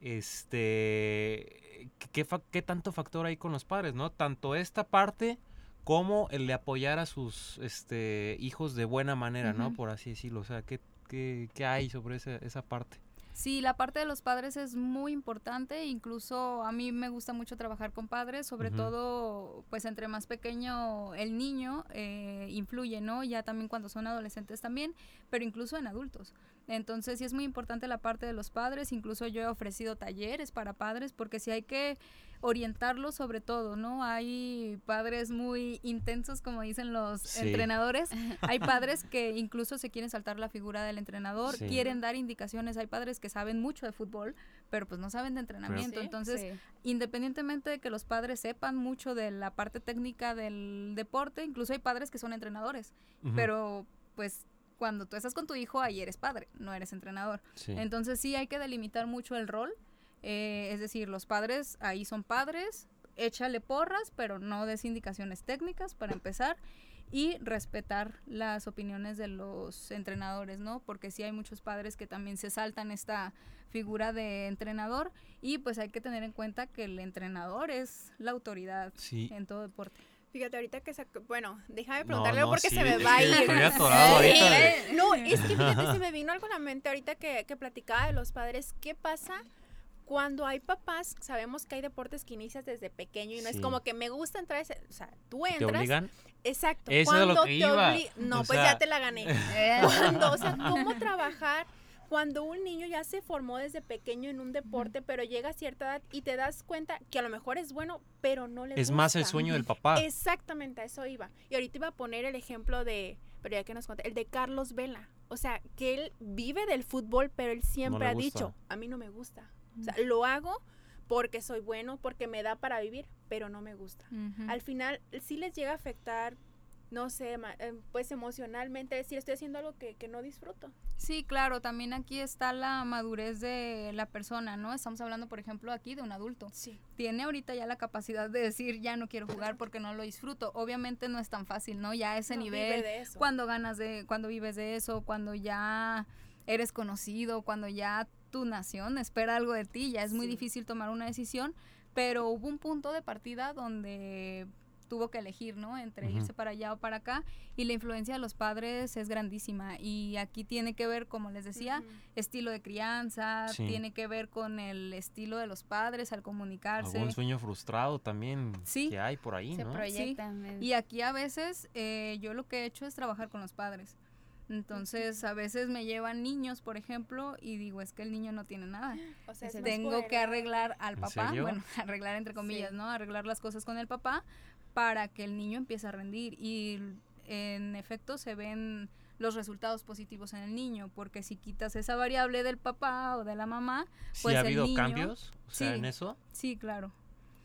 Este, ¿qué, ¿qué tanto factor hay con los padres, no? Tanto esta parte cómo el de apoyar a sus este, hijos de buena manera, ¿no? Por así decirlo. O sea, ¿qué, qué, qué hay sobre esa, esa parte? Sí, la parte de los padres es muy importante, incluso a mí me gusta mucho trabajar con padres, sobre todo pues entre más pequeño el niño eh, influye, ¿no? Ya también cuando son adolescentes también, pero incluso en adultos. Entonces sí es muy importante la parte de los padres, incluso yo he ofrecido talleres para padres porque sí hay que orientarlos sobre todo, ¿no? Hay padres muy intensos, como dicen los Sí. entrenadores. [laughs] Hay padres que incluso se quieren saltar la figura del entrenador, Sí. quieren dar indicaciones. Hay padres que saben mucho de fútbol, pero pues no saben de entrenamiento. Sí, Entonces, Sí. independientemente de que los padres sepan mucho de la parte técnica del deporte, incluso hay padres que son entrenadores, pero pues cuando tú estás con tu hijo, ahí eres padre, no eres entrenador. Sí. Entonces sí hay que delimitar mucho el rol. eh, es decir, los padres ahí son padres, échale porras, pero no des indicaciones técnicas para empezar. Y respetar las opiniones de los entrenadores, ¿no? Porque sí hay muchos padres que también se saltan esta figura de entrenador y pues hay que tener en cuenta que el entrenador es la autoridad Sí. en todo deporte. Fíjate, ahorita que sacó, bueno, déjame No, preguntarle no, porque sí, se me es va a ir. estoy atorado ahorita de- Eh, No, [laughs] es que fíjate, se me vino algo a la mente ahorita que, que platicaba de los padres. ¿Qué pasa cuando hay papás? Sabemos que hay deportes que inicias desde pequeño y no Sí. es como que me gusta entrar, ese- o sea, tú ¿Te entras. obligan? Exacto. Eso es a lo cuando que te iba, No, o pues sea- ya te la gané. [laughs] Cuando, o sea, cómo trabajar cuando un niño ya se formó desde pequeño en un deporte, pero llega a cierta edad y te das cuenta que a lo mejor es bueno, pero no le Es más el sueño del papá. Exactamente, a eso iba. Y ahorita iba a poner el ejemplo de, pero ya que nos conté, el de Carlos Vela. O sea, que él vive del fútbol, pero él siempre ha gusta. dicho, a mí no me gusta. O sea, lo hago porque soy bueno, porque me da para vivir, pero no me gusta. Al final sí les llega a afectar, no sé, eh, pues emocionalmente, decir, estoy haciendo algo que, que no disfruto. Sí, claro, también aquí está la madurez de la persona, ¿no? Estamos hablando, por ejemplo, aquí de un adulto. Sí. Tiene ahorita ya la capacidad de decir, ya no quiero jugar porque no lo disfruto. Obviamente no es tan fácil, ¿no? Ya a ese No, vive nivel, de eso. cuando ganas de, cuando vives de eso, cuando ya eres conocido, cuando ya tu nación espera algo de ti, ya es muy Sí. difícil tomar una decisión, pero hubo un punto de partida donde tuvo que elegir, ¿no? Entre Ujú. irse para allá o para acá y la influencia de los padres es grandísima y aquí tiene que ver, como les decía, Ujú. estilo de crianza, Sí. tiene que ver con el estilo de los padres al comunicarse. Algún sueño frustrado también Sí. que hay por ahí, Se ¿no? proyectan. Y aquí a veces eh, yo lo que he hecho es trabajar con los padres. Entonces a veces me llevan niños, por ejemplo, y digo, es que el niño no tiene nada. O sea, Tengo que arreglar al ¿En papá, bueno, [laughs] arreglar entre comillas, Sí. ¿no? Arreglar las cosas con el papá para que el niño empiece a rendir. Y en efecto se ven los resultados positivos en el niño, porque si quitas esa variable del papá o de la mamá, ¿Sí Pues ha el habido niño- cambios? O sea, sí. en eso. sí, claro.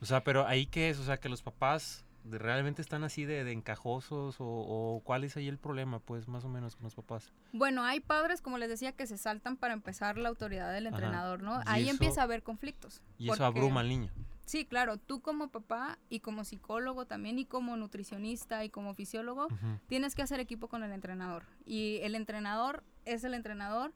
O sea, pero ahí qué es, o sea, que los papás realmente están así de, de encajosos o, o cuál es ahí el problema, pues, más o menos con los papás. Bueno, hay padres, como les decía, que se saltan para empezar la autoridad del Ajá. entrenador, ¿no? Ahí eso- empieza a haber conflictos. Y eso abruma al niño. Sí, claro, tú como papá y como psicólogo también y como nutricionista y como fisiólogo, tienes que hacer equipo con el entrenador. Y el entrenador es el entrenador.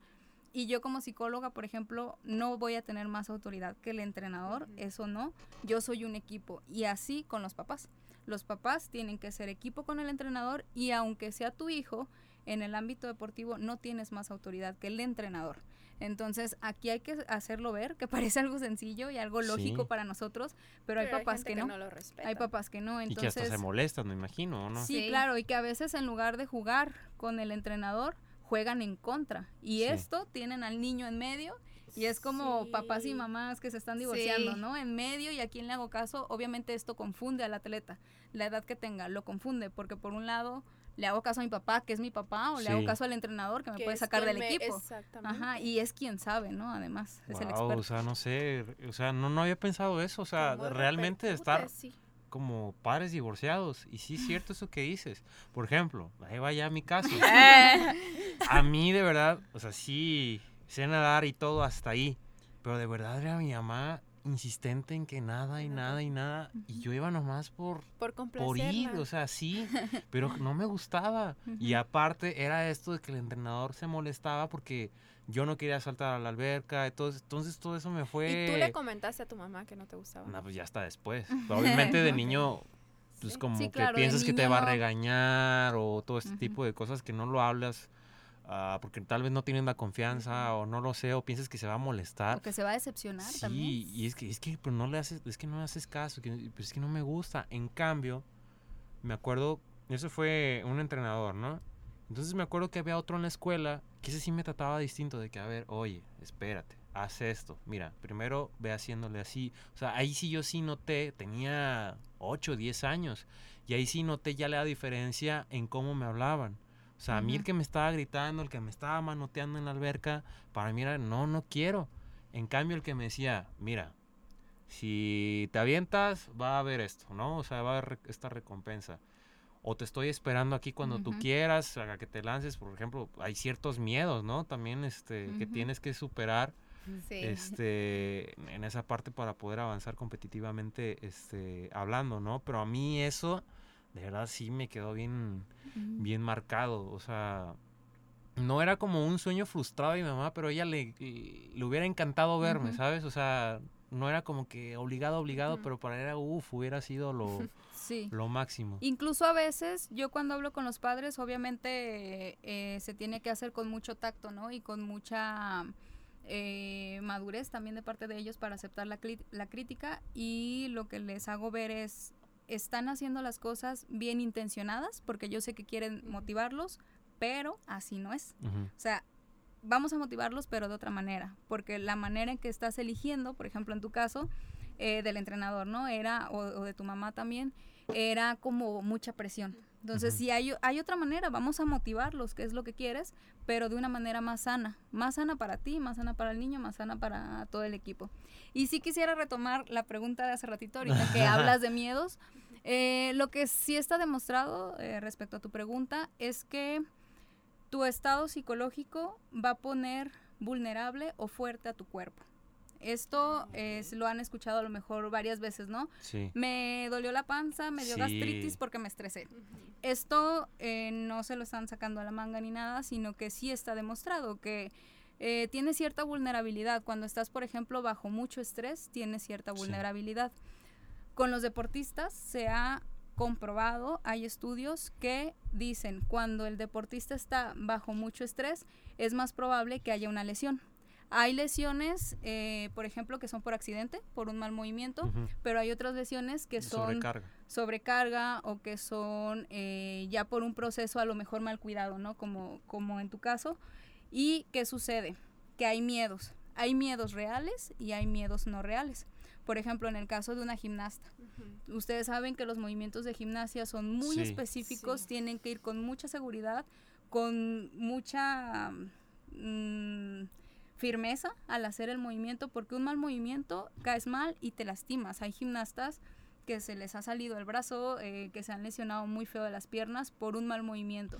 Y yo como psicóloga, por ejemplo, no voy a tener más autoridad que el entrenador, eso no. Yo soy un equipo. Y así con los papás. Los papás tienen que ser equipo con el entrenador y aunque sea tu hijo, en el ámbito deportivo no tienes más autoridad que el entrenador. Entonces aquí hay que hacerlo ver, que [laughs] parece algo sencillo y algo lógico Sí. para nosotros, pero, hay papás que, no. lo respetan. Hay papás que no. y que hasta Entonces, se molestan, me imagino, ¿o ¿no? Sí, Sí. claro, y que a veces en lugar de jugar con el entrenador, juegan en contra. Y Sí. esto tienen al niño en medio y es como papás y mamás que se están divorciando, Sí. ¿no? En medio y a quién le hago caso, obviamente esto confunde al atleta, la edad que tenga, lo confunde, porque por un lado le hago caso a mi papá, que es mi papá, o le hago caso al entrenador que me puede sacar del me- equipo. Exactamente. Ajá, y es quien sabe, ¿no? Además, es el experto. o sea, no sé, o sea, no, no había pensado eso, o sea, ¿Cómo realmente repercute? estar Sí. como padres divorciados. Y sí es cierto eso que dices. Por ejemplo, ahí va ya mi caso. [laughs] A mí de verdad, o sea, sí, sé nadar y todo hasta ahí. Pero de verdad era mi mamá insistente en que nada y nada y nada. Y yo iba nomás por, Por por ir, o sea, sí, [laughs] pero no me gustaba. Y aparte era esto de que el entrenador se molestaba porque yo no quería saltar a la alberca. Entonces, entonces todo eso me fue... Y tú le comentaste a tu mamá que no te gustaba. No, pues ya está después. [laughs] Pero obviamente de niño pues como Sí, que claro, piensas que te va a regañar o todo este tipo de cosas que no lo hablas ah, porque tal vez no tienen la confianza o no lo sé o piensas que se va a molestar. O que se va a decepcionar Sí, también. y es que es que pues no le haces es que no le haces caso, que pues es que no me gusta. En cambio, me acuerdo, eso fue un entrenador, ¿no? Entonces me acuerdo que había otro en la escuela que ese sí me trataba distinto de que a ver, oye, espérate, haz esto. Mira, primero ve haciéndole así. O sea, ahí sí yo sí noté, tenía 8, 10 años y ahí sí noté ya la diferencia en cómo me hablaban. O sea, a mí el que me estaba gritando, el que me estaba manoteando en la alberca, para mí era, no, no quiero. En cambio, el que me decía, mira, si te avientas, va a haber esto, ¿no? O sea, va a haber esta recompensa. O te estoy esperando aquí cuando tú quieras, a que te lances, por ejemplo, hay ciertos miedos, ¿no? También este, que tienes que superar Sí. este, en esa parte para poder avanzar competitivamente este, hablando, ¿no? Pero a mí eso, de verdad, sí me quedó bien, bien marcado. O sea, no era como un sueño frustrado de mi mamá, pero ella le, le hubiera encantado verme. ¿sabes? O sea, no era como que obligado, obligado, pero para ella, uff, hubiera sido lo, [laughs] Sí. lo máximo. Incluso a veces, yo cuando hablo con los padres, obviamente eh, se tiene que hacer con mucho tacto, ¿no? Y con mucha eh, madurez también de parte de ellos para aceptar la, la crítica. Y lo que les hago ver es, están haciendo las cosas bien intencionadas, porque yo sé que quieren motivarlos, pero así no es. O sea, vamos a motivarlos, pero de otra manera, porque la manera en que estás eligiendo, por ejemplo, en tu caso, eh, del entrenador, ¿no? Era, o, o de tu mamá también, era como mucha presión. Entonces, Ujú. si hay, hay otra manera, vamos a motivarlos, que es lo que quieres, pero de una manera más sana, más sana para ti, más sana para el niño, más sana para todo el equipo. Y sí quisiera retomar la pregunta de hace ratito, ahorita que [laughs] hablas de miedos. Eh, lo que sí está demostrado eh, respecto a tu pregunta es que tu estado psicológico va a poner vulnerable o fuerte a tu cuerpo. Esto es, lo han escuchado a lo mejor varias veces, ¿no? Sí. Me dolió la panza, me dio Sí. gastritis porque me estresé. Esto eh, no se lo están sacando a la manga ni nada, sino que sí está demostrado que eh, tiene cierta vulnerabilidad. Cuando estás, por ejemplo, bajo mucho estrés, tienes cierta Sí. Con los deportistas se ha comprobado, hay estudios que dicen cuando el deportista está bajo mucho estrés, es más probable que haya una lesión. Hay lesiones, eh, por ejemplo, que son por accidente, por un mal movimiento, pero hay otras lesiones que son Sobrecarga. sobrecarga o que son eh, ya por un proceso a lo mejor mal cuidado, ¿no? Como, como en tu caso. ¿Y qué sucede? Que hay miedos. Hay miedos reales y hay miedos no reales. Por ejemplo, en el caso de una gimnasta. Ustedes saben que los movimientos de gimnasia son muy Sí. específicos, Sí. tienen que ir con mucha seguridad, con mucha mm, firmeza al hacer el movimiento, porque un mal movimiento caes mal y te lastimas. Hay gimnastas que se les ha salido el brazo, eh, que se han lesionado muy feo de las piernas por un mal movimiento.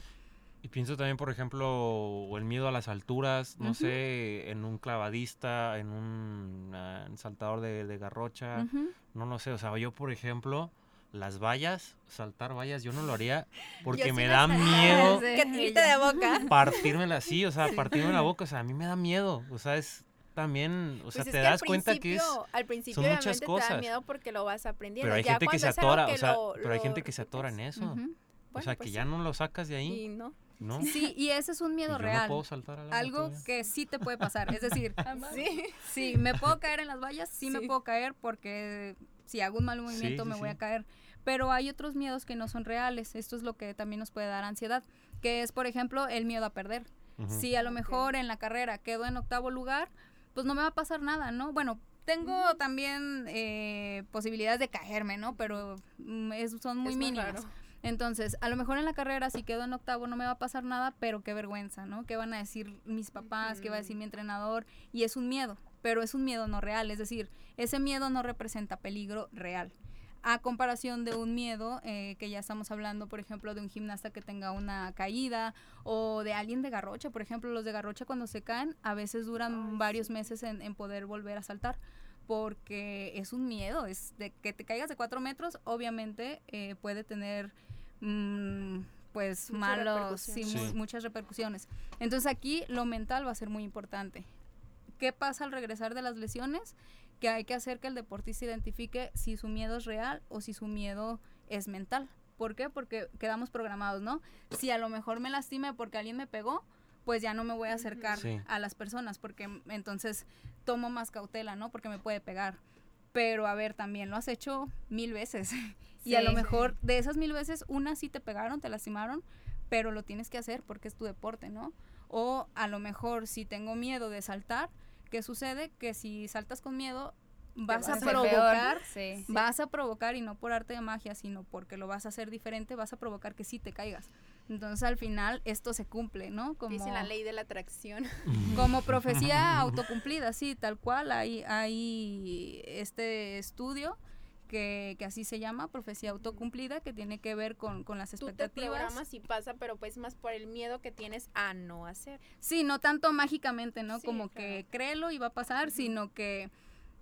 Y pienso también, por ejemplo, o el miedo a las alturas, no sé, en un clavadista, en un ah, saltador de, de garrocha, no lo sé, o sea, yo, por ejemplo, las vallas, saltar vallas, yo no lo haría [laughs] porque sí me da miedo Que te grite ella. de boca. [laughs] partírmela así, o sea, partirme la boca, o sea, a mí me da miedo, o sea, es también, o sea, Pues es te das cuenta que es... Al principio son muchas obviamente te da cosas. miedo porque lo vas aprendiendo. Pero hay ya gente que se atora, que o sea, lo- pero hay gente que se atora en eso. O bueno, sea, pues que ya no lo sacas de ahí, Y no. ¿No? Sí, y ese es un Y miedo yo real. no puedo saltar al agua Algo todavía. que sí te puede pasar. Es decir, [laughs] Sí. sí, me puedo caer en las vallas, sí, me puedo caer porque si hago un mal movimiento Sí, me voy sí. a caer. Pero hay otros miedos que no son reales. Esto es lo que también nos puede dar ansiedad, que es, por ejemplo, el miedo a perder. Si a lo mejor en la carrera quedo en octavo lugar, pues no me va a pasar nada, ¿no? Bueno, tengo también eh, posibilidades de caerme, ¿no? Pero mm, es- son muy Es mínimas. raro. Entonces, a lo mejor en la carrera, si quedo en octavo, no me va a pasar nada, pero qué vergüenza, ¿no? ¿Qué van a decir mis papás? ¿Qué va a decir mi entrenador? Y es un miedo, pero es un miedo no real. Es decir, ese miedo no representa peligro real. A comparación de un miedo eh, que ya estamos hablando, por ejemplo, de un gimnasta que tenga una caída o de alguien de garrocha. Por ejemplo, los de garrocha cuando se caen a veces duran Ay, varios sí. meses en, en poder volver a saltar porque es un miedo, es de que te caigas de cuatro metros, obviamente eh, puede tener mm, pues Muchas malos, sí, mu- muchas repercusiones. Entonces aquí lo mental va a ser muy importante. ¿Qué pasa al regresar de las lesiones? Que hay que hacer que el deportista identifique si su miedo es real o si su miedo es mental. ¿Por qué? Porque quedamos programados, ¿no? Si a lo mejor me lastimé porque alguien me pegó, pues ya no me voy a acercar Sí. a las personas porque entonces tomo más cautela, ¿no? Porque me puede pegar. Pero a ver, también lo has hecho mil veces. [laughs] y a lo Sí. mejor de esas mil veces, una sí te pegaron, te lastimaron, pero lo tienes que hacer porque es tu deporte, ¿no? O a lo mejor si tengo miedo de saltar, ¿qué sucede? Que si saltas con miedo, vas vas a provocar Sí. vas a provocar y no por arte de magia, sino porque lo vas a hacer diferente, vas a provocar que sí te caigas. Entonces al final esto se cumple, ¿no? Como, Dice la ley de la atracción. [laughs] como profecía [laughs] autocumplida, sí, tal cual. Hay, hay este estudio que, que así se llama, profecía autocumplida, que tiene que ver con, con las Tú te expectativas. programas y pasa, pero pues más por el miedo que tienes a no hacer. Sí, no tanto mágicamente, ¿no? Sí, Como claro. que créelo y va a pasar, sino que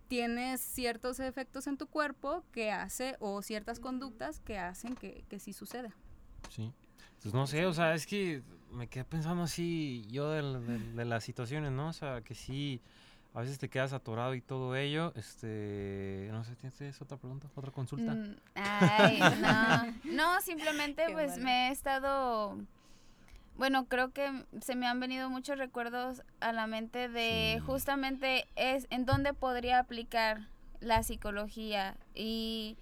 tienes ciertos efectos en tu cuerpo que hace o ciertas conductas que hacen que, que sí suceda. Sí. Pues no sé, o sea, es que me quedé pensando así yo del- de, las situaciones, ¿no? O sea, que sí, a veces te quedas atorado y todo ello. Este, no sé, ¿tienes otra pregunta? ¿Otra consulta? Mm, Ay, no. [laughs] No, simplemente Qué pues me he estado... Bueno, creo que se me han venido muchos recuerdos a la mente de Sí. justamente es en dónde podría aplicar la psicología y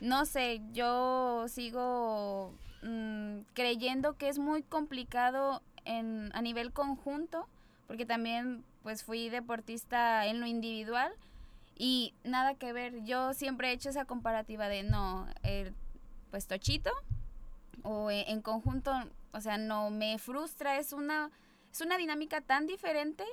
no sé, yo sigo mm, creyendo que es muy complicado en, a nivel conjunto, porque también pues fui deportista en lo individual y nada que ver. Yo siempre he hecho esa comparativa de no, el, pues Tochito o e- en conjunto, o sea, no me frustra, es una es una dinámica tan diferente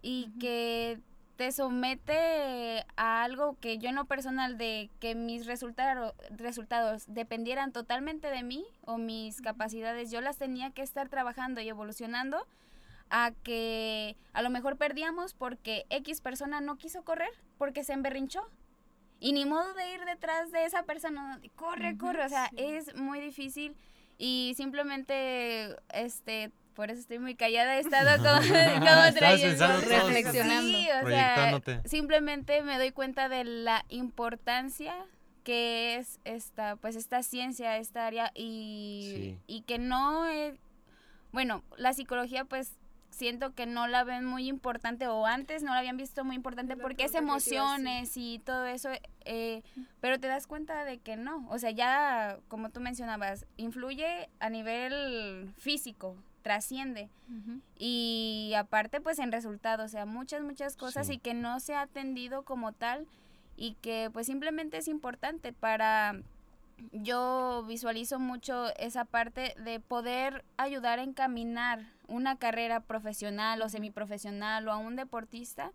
y que te somete a algo que yo en lo personal de que mis resultado- resultados dependieran totalmente de mí o mis capacidades, yo las tenía que estar trabajando y evolucionando a que a lo mejor perdíamos porque X persona no quiso correr porque se emberrinchó. Y ni modo de ir detrás de esa persona, corre, corre, o sea, sí. es muy difícil y simplemente, este, por eso estoy muy callada, he estado [laughs] como, como trayendo. Reflexionando. Sí, o sea, simplemente me doy cuenta de la importancia que es esta, pues esta ciencia, esta área y, Sí. y que no, es- bueno, la psicología pues siento que no la ven muy importante o antes no la habían visto muy importante La porque es emociones y todo eso, eh, pero te das cuenta de que no, o sea, ya como tú mencionabas, influye a nivel físico, trasciende. Y aparte pues en resultados, o sea, muchas, muchas cosas Sí. y que no se ha atendido como tal y que pues simplemente es importante para, yo visualizo mucho esa parte de poder ayudar a encaminar una carrera profesional o semiprofesional o a un deportista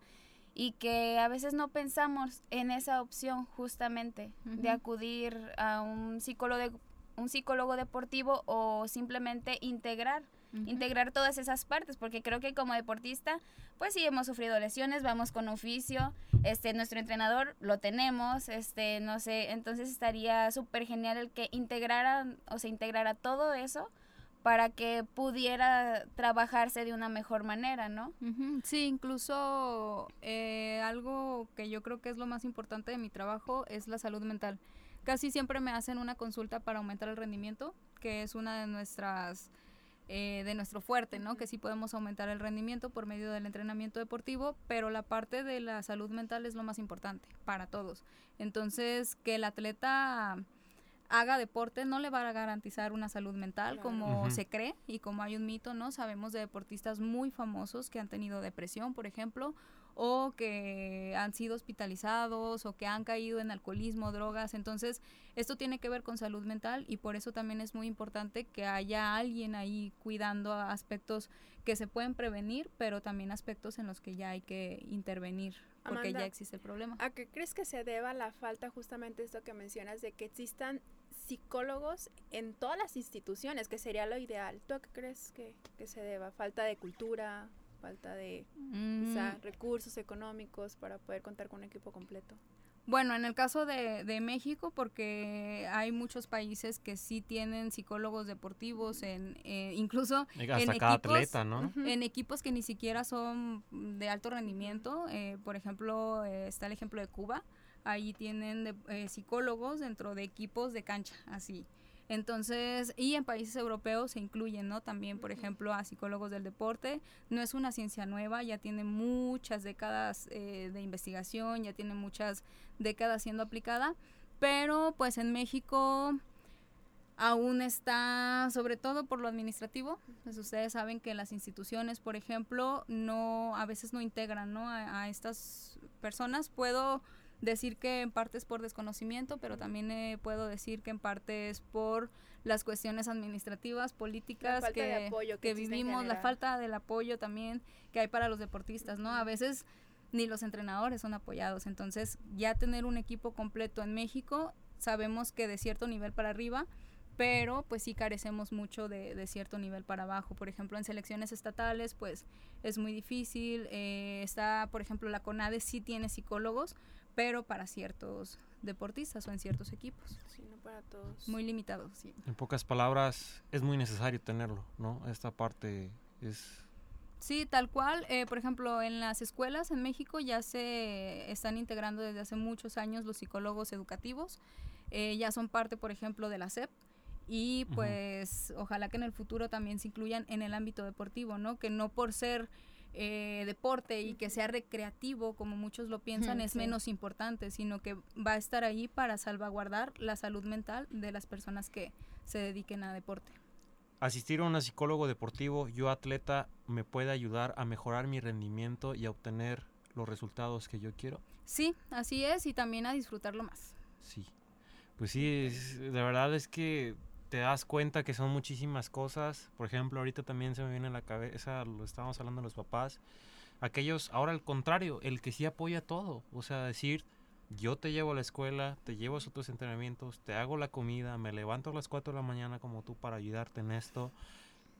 y que a veces no pensamos en esa opción justamente de acudir a un psicólogo de- un psicólogo deportivo o simplemente integrar integrar todas esas partes, porque creo que como deportista, pues sí hemos sufrido lesiones, vamos con oficio, este, nuestro entrenador lo tenemos, este, no sé, entonces estaría súper genial el que integrara, o se integrara todo eso para que pudiera trabajarse de una mejor manera, ¿no? Sí, incluso eh, algo que yo creo que es lo más importante de mi trabajo es la salud mental. Casi siempre me hacen una consulta para aumentar el rendimiento, que es una de nuestras eh, de nuestro fuerte, ¿no? Que sí podemos aumentar el rendimiento por medio del entrenamiento deportivo, pero la parte de la salud mental es lo más importante para todos. Entonces, que el atleta haga deporte no le va a garantizar una salud mental Claro. como se cree y como hay un mito, ¿no? Sabemos de deportistas muy famosos que han tenido depresión, por ejemplo, o que han sido hospitalizados o que han caído en alcoholismo, drogas. Entonces, esto tiene que ver con salud mental y por eso también es muy importante que haya alguien ahí cuidando aspectos que se pueden prevenir, pero también aspectos en los que ya hay que intervenir porque Amanda, ya existe el problema. ¿A qué crees que se deba la falta justamente esto que mencionas de que existan psicólogos en todas las instituciones, que sería lo ideal? ¿Tú a qué crees que, que se deba? ¿Falta de cultura? ¿Falta de quizá Mm, recursos económicos para poder contar con un equipo completo? Bueno, en el caso de, de México, porque hay muchos países que sí tienen psicólogos deportivos, en, eh, incluso [laughs] Hasta en cada equipos, atleta, ¿no? En equipos que ni siquiera son de alto rendimiento. eh, por ejemplo, eh, está el ejemplo de Cuba. Ahí tienen de- eh, psicólogos dentro de equipos de cancha, así. Entonces, y en países europeos se incluyen, ¿no? También, por ejemplo, a psicólogos del deporte. No es una ciencia nueva, ya tiene muchas décadas eh, de investigación, ya tiene muchas décadas siendo aplicada, pero pues en México aún está, sobre todo por lo administrativo, pues ustedes saben que las instituciones, por ejemplo, no, a veces no integran, ¿no? A, a estas personas. Puedo decir que en parte es por desconocimiento, pero también eh, puedo decir que en parte es por las cuestiones administrativas, políticas que, vivimos, la falta del apoyo también que hay para los deportistas, ¿no? A veces ni los entrenadores son apoyados, entonces ya tener un equipo completo en México, sabemos que de cierto nivel para arriba, pero pues sí carecemos mucho de, de cierto nivel para abajo. Por ejemplo, en selecciones estatales, pues es muy difícil. eh, está, por ejemplo, la CONADE sí tiene psicólogos, pero para ciertos deportistas o en ciertos equipos. Sí, no para todos. Muy limitados, sí. En pocas palabras, es muy necesario tenerlo, ¿no? Esta parte es... Sí, tal cual. eh, por ejemplo, en las escuelas en México ya se están integrando desde hace muchos años los psicólogos educativos. eh, ya son parte, por ejemplo, de la SEP. Y pues ojalá que en el futuro también se incluyan en el ámbito deportivo, ¿no? Que no por ser eh, deporte y que sea recreativo, como muchos lo piensan, es sí. menos importante, sino que va a estar ahí para salvaguardar la salud mental de las personas que se dediquen a deporte. Asistir a un psicólogo deportivo, yo atleta, me puede ayudar a mejorar mi rendimiento y a obtener los resultados que yo quiero. Sí, así es, y también a disfrutarlo más. Sí. Pues sí, es- de verdad es que te das cuenta que son muchísimas cosas. Por ejemplo, ahorita también se me viene a la cabeza, lo estábamos hablando de los papás. Aquellos, ahora al contrario, el que sí apoya todo. O sea, decir, yo te llevo a la escuela, te llevo a tus entrenamientos, te hago la comida, me levanto a las 4 de la mañana como tú para ayudarte en esto.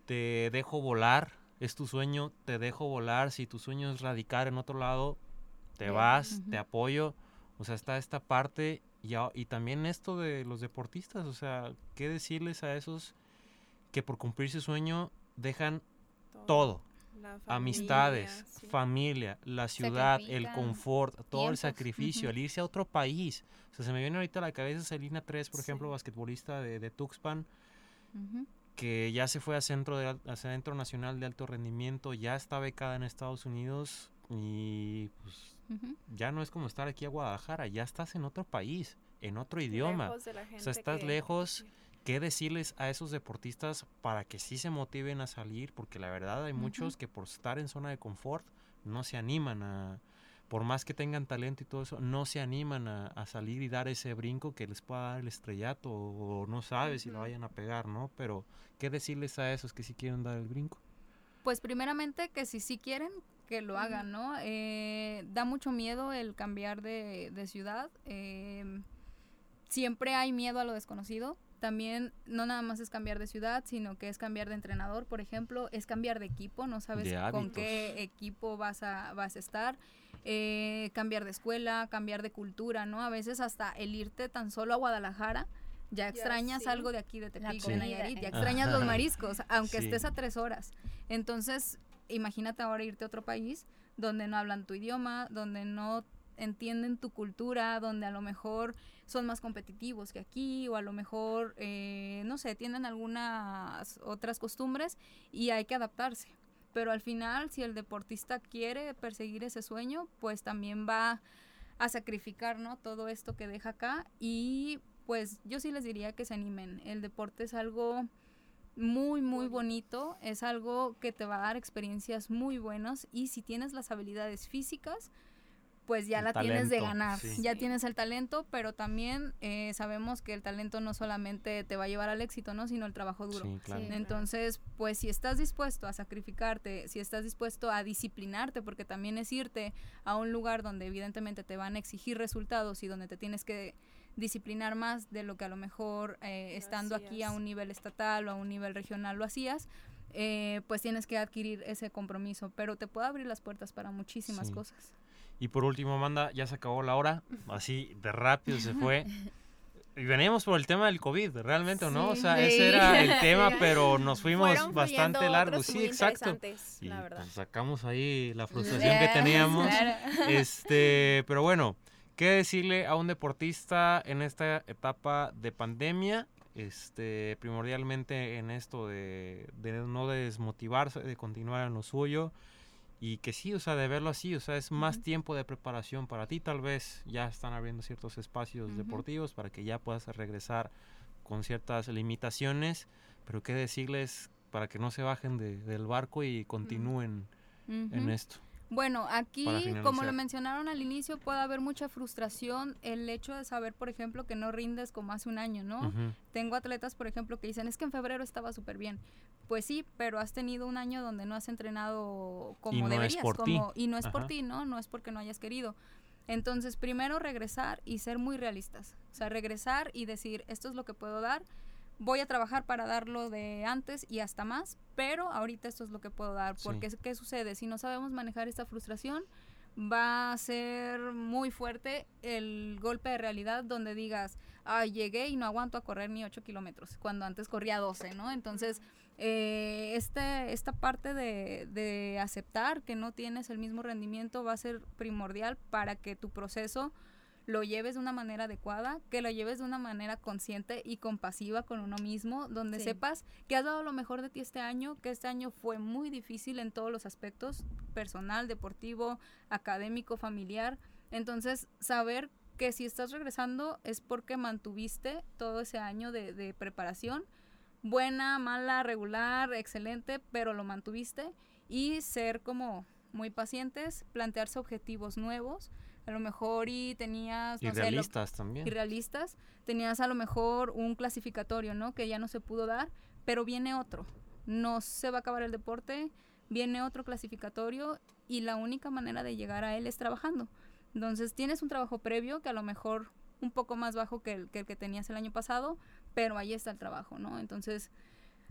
Te dejo volar, es tu sueño, te dejo volar. Si tu sueño es radicar en otro lado, te vas, te apoyo. O sea, está esta parte y, a- y también esto de los deportistas. O sea, ¿qué decirles a esos que por cumplir su sueño dejan todo? Amistades, familia, sí. familia, la ciudad, el confort, todo el tiempos, sacrificio, ujú. el irse a otro país. O sea, se me viene ahorita a la cabeza Selina 3, por ejemplo, Sí. basquetbolista de, de Tuxpan, Ujú. que ya se fue a centro, de, a centro nacional de alto rendimiento, ya está becada en Estados Unidos y pues Ya no es como estar aquí a Guadalajara, ya estás en otro país, en otro idioma. O sea, estás que- lejos. ¿Qué decirles a esos deportistas para que sí se motiven a salir? Porque la verdad hay muchos que por estar en zona de confort no se animan a, por más que tengan talento y todo eso, no se animan a, a salir y dar ese brinco que les pueda dar el estrellato o, no sabes si lo vayan a pegar, ¿no? Pero, ¿qué decirles a esos que sí quieren dar el brinco? Pues primeramente que si sí quieren, que lo hagan, ¿no? Eh, da mucho miedo el cambiar de, de ciudad. eh, siempre hay miedo a lo desconocido. También no nada más es cambiar de ciudad, sino que es cambiar de entrenador, por ejemplo, es cambiar de equipo, no sabes De con qué equipo vas a, vas a estar, eh, cambiar de escuela, cambiar de cultura, ¿no? A veces hasta el irte tan solo a Guadalajara, ya extrañas sí. algo de aquí de Tepic, de Nayarit, ya extrañas los mariscos, aunque Sí. estés a tres horas. Entonces, imagínate ahora irte a otro país donde no hablan tu idioma, donde no entienden tu cultura, donde a lo mejor son más competitivos que aquí o a lo mejor, eh, no sé, tienen algunas otras costumbres y hay que adaptarse. Pero al final, si el deportista quiere perseguir ese sueño, pues también va a sacrificar, ¿no? Todo esto que deja acá y pues yo sí les diría que se animen. El deporte es algo muy, muy bonito, es algo que te va a dar experiencias muy buenas y si tienes las habilidades físicas, pues ya El la tienes de ganar. sí. Ya tienes el talento, pero también eh, sabemos que el talento no solamente te va a llevar al éxito, ¿no? Sino el trabajo duro. Sí, claro. Sí. Entonces, pues si estás dispuesto a sacrificarte, si estás dispuesto a disciplinarte, porque también es irte a un lugar donde evidentemente te van a exigir resultados y donde te tienes que disciplinar más de lo que a lo mejor eh, estando aquí a un nivel estatal o a un nivel regional lo hacías, eh, pues tienes que adquirir ese compromiso, pero te puede abrir las puertas para muchísimas Sí. cosas. Y por último, Amanda, ya se acabó la hora, así de rápido se fue. [laughs] Y veníamos por el tema del COVID, ¿realmente o no? O Sí. sea, Sí. ese era el [laughs] tema, Sí. pero nos fuimos Fueron bastante largos. Sí, exacto. interesantes, Y la verdad. pues, sacamos ahí la frustración que teníamos. claro. Este, pero bueno, ¿Qué decirle a un deportista en esta etapa de pandemia? Este, primordialmente en esto de, de no desmotivarse, de continuar en lo suyo. Y que sí, o sea, de verlo así, o sea, es más Ujú. tiempo de preparación para ti. Tal vez ya están abriendo ciertos espacios deportivos para que ya puedas regresar con ciertas limitaciones. Pero qué decirles para que no se bajen de- del barco y continúen en esto. Bueno, aquí, como lo mencionaron al inicio, puede haber mucha frustración el hecho de saber, por ejemplo, que no rindes como hace un año, ¿no? Tengo atletas, por ejemplo, que dicen, es que en febrero estaba súper bien. Pues sí, pero has tenido un año donde no has entrenado como no es deberías. por como, y no es por ti, ¿no? No es porque no hayas querido. Entonces, primero regresar y ser muy realistas. O sea, regresar y decir, esto es lo que puedo dar. Voy a trabajar para darlo de antes y hasta más, pero ahorita esto es lo que puedo dar. Sí. Porque, ¿qué sucede? Si no sabemos manejar esta frustración, va a ser muy fuerte el golpe de realidad donde digas, ay, llegué y no aguanto a correr ni 8 kilómetros, cuando antes corría 12, ¿no? Entonces, eh, este, esta parte de, de aceptar que no tienes el mismo rendimiento va a ser primordial para que tu proceso lo lleves de una manera adecuada, que lo lleves de una manera consciente y compasiva con uno mismo, donde Sí. sepas que has dado lo mejor de ti este año, que este año fue muy difícil en todos los aspectos, personal, deportivo, académico, familiar. Entonces, saber que si estás regresando es porque mantuviste todo ese año de, de preparación, buena, mala, regular, excelente, pero lo mantuviste y ser como muy pacientes, plantearse objetivos nuevos. A lo mejor y tenías, Y no lo- también. y realistas, tenías a lo mejor un clasificatorio, ¿no? Que ya no se pudo dar, pero viene otro. No se va a acabar el deporte, viene otro clasificatorio y la única manera de llegar a él es trabajando. Entonces tienes un trabajo previo que a lo mejor un poco más bajo que el que, el que tenías el año pasado, pero ahí está el trabajo, ¿no? Entonces,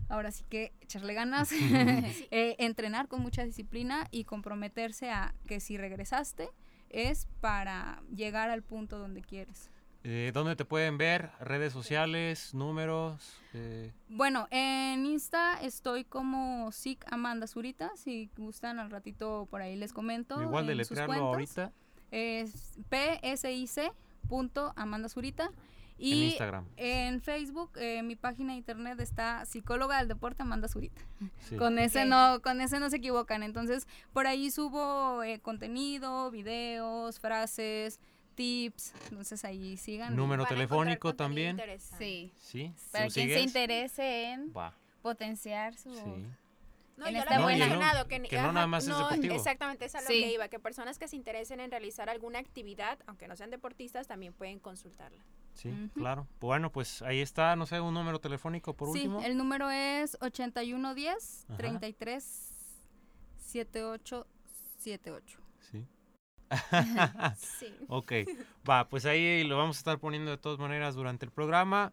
ahora sí que echarle ganas, [laughs] eh, entrenar con mucha disciplina y comprometerse a que si regresaste es para llegar al punto donde quieres. Eh, ¿Dónde te pueden ver? ¿Redes sociales? ¿Números? Eh, Bueno, en Insta estoy como SIC Amanda Zurita. Si gustan, al ratito por ahí les comento. igual de cuentas. ahorita Es PSIC punto Zurita. en Y Instagram. en Facebook, eh, mi página de internet está psicóloga del deporte Amanda Zurita. Sí. Con ese no, con ese no se equivocan. Entonces, por ahí subo eh, contenido, videos, frases, tips. Entonces ahí sigan. Número telefónico también. Sí. ¿Sí? Para ¿Tú quien se interese en Va. potenciar su... Sí. No, En esta buena- mencionado, que, que no nada más es deportivo. Exactamente, es a lo Sí. que iba, que personas que se interesen en realizar alguna actividad, aunque no sean deportistas, también pueden consultarla. Sí, claro. Bueno, pues ahí está, no sé, un número telefónico por sí, último. el número es 8110 Ajá. 33 7878. Sí. [laughs] Sí. Ok, va, pues ahí lo vamos a estar poniendo de todas maneras durante el programa.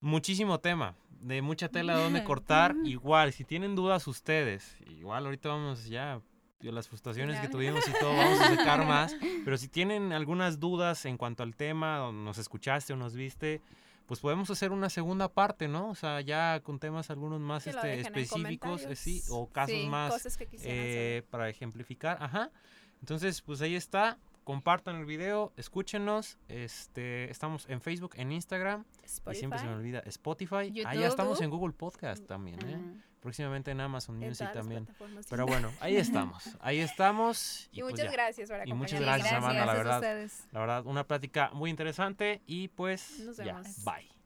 Muchísimo tema, de mucha tela donde [laughs] cortar. Igual, si tienen dudas ustedes, igual ahorita vamos ya, las frustraciones que tuvimos y todo, vamos a sacar [laughs] más. Pero si tienen algunas dudas en cuanto al tema, o nos escuchaste o nos viste, pues podemos hacer una segunda parte, ¿no? O sea, ya con temas algunos más este, específicos, eh, sí, o casos Sí, más eh, para ejemplificar, ajá. Entonces, pues ahí está. Compartan el video, escúchenos. Este, estamos en Facebook, en Instagram. saber. Y siempre se me Spotify, olvida. Spotify. Ahí ya YouTube. estamos en Google Podcast también, ¿eh? Próximamente en Amazon en Music también. Pero bueno, ahí [laughs] estamos. Ahí estamos. Y pues muchas ya. gracias por Y muchas acompañarnos. gracias, Amanda, la gracias a verdad. ustedes. La verdad, una plática muy interesante. Y pues, Nos ya. vemos. Bye.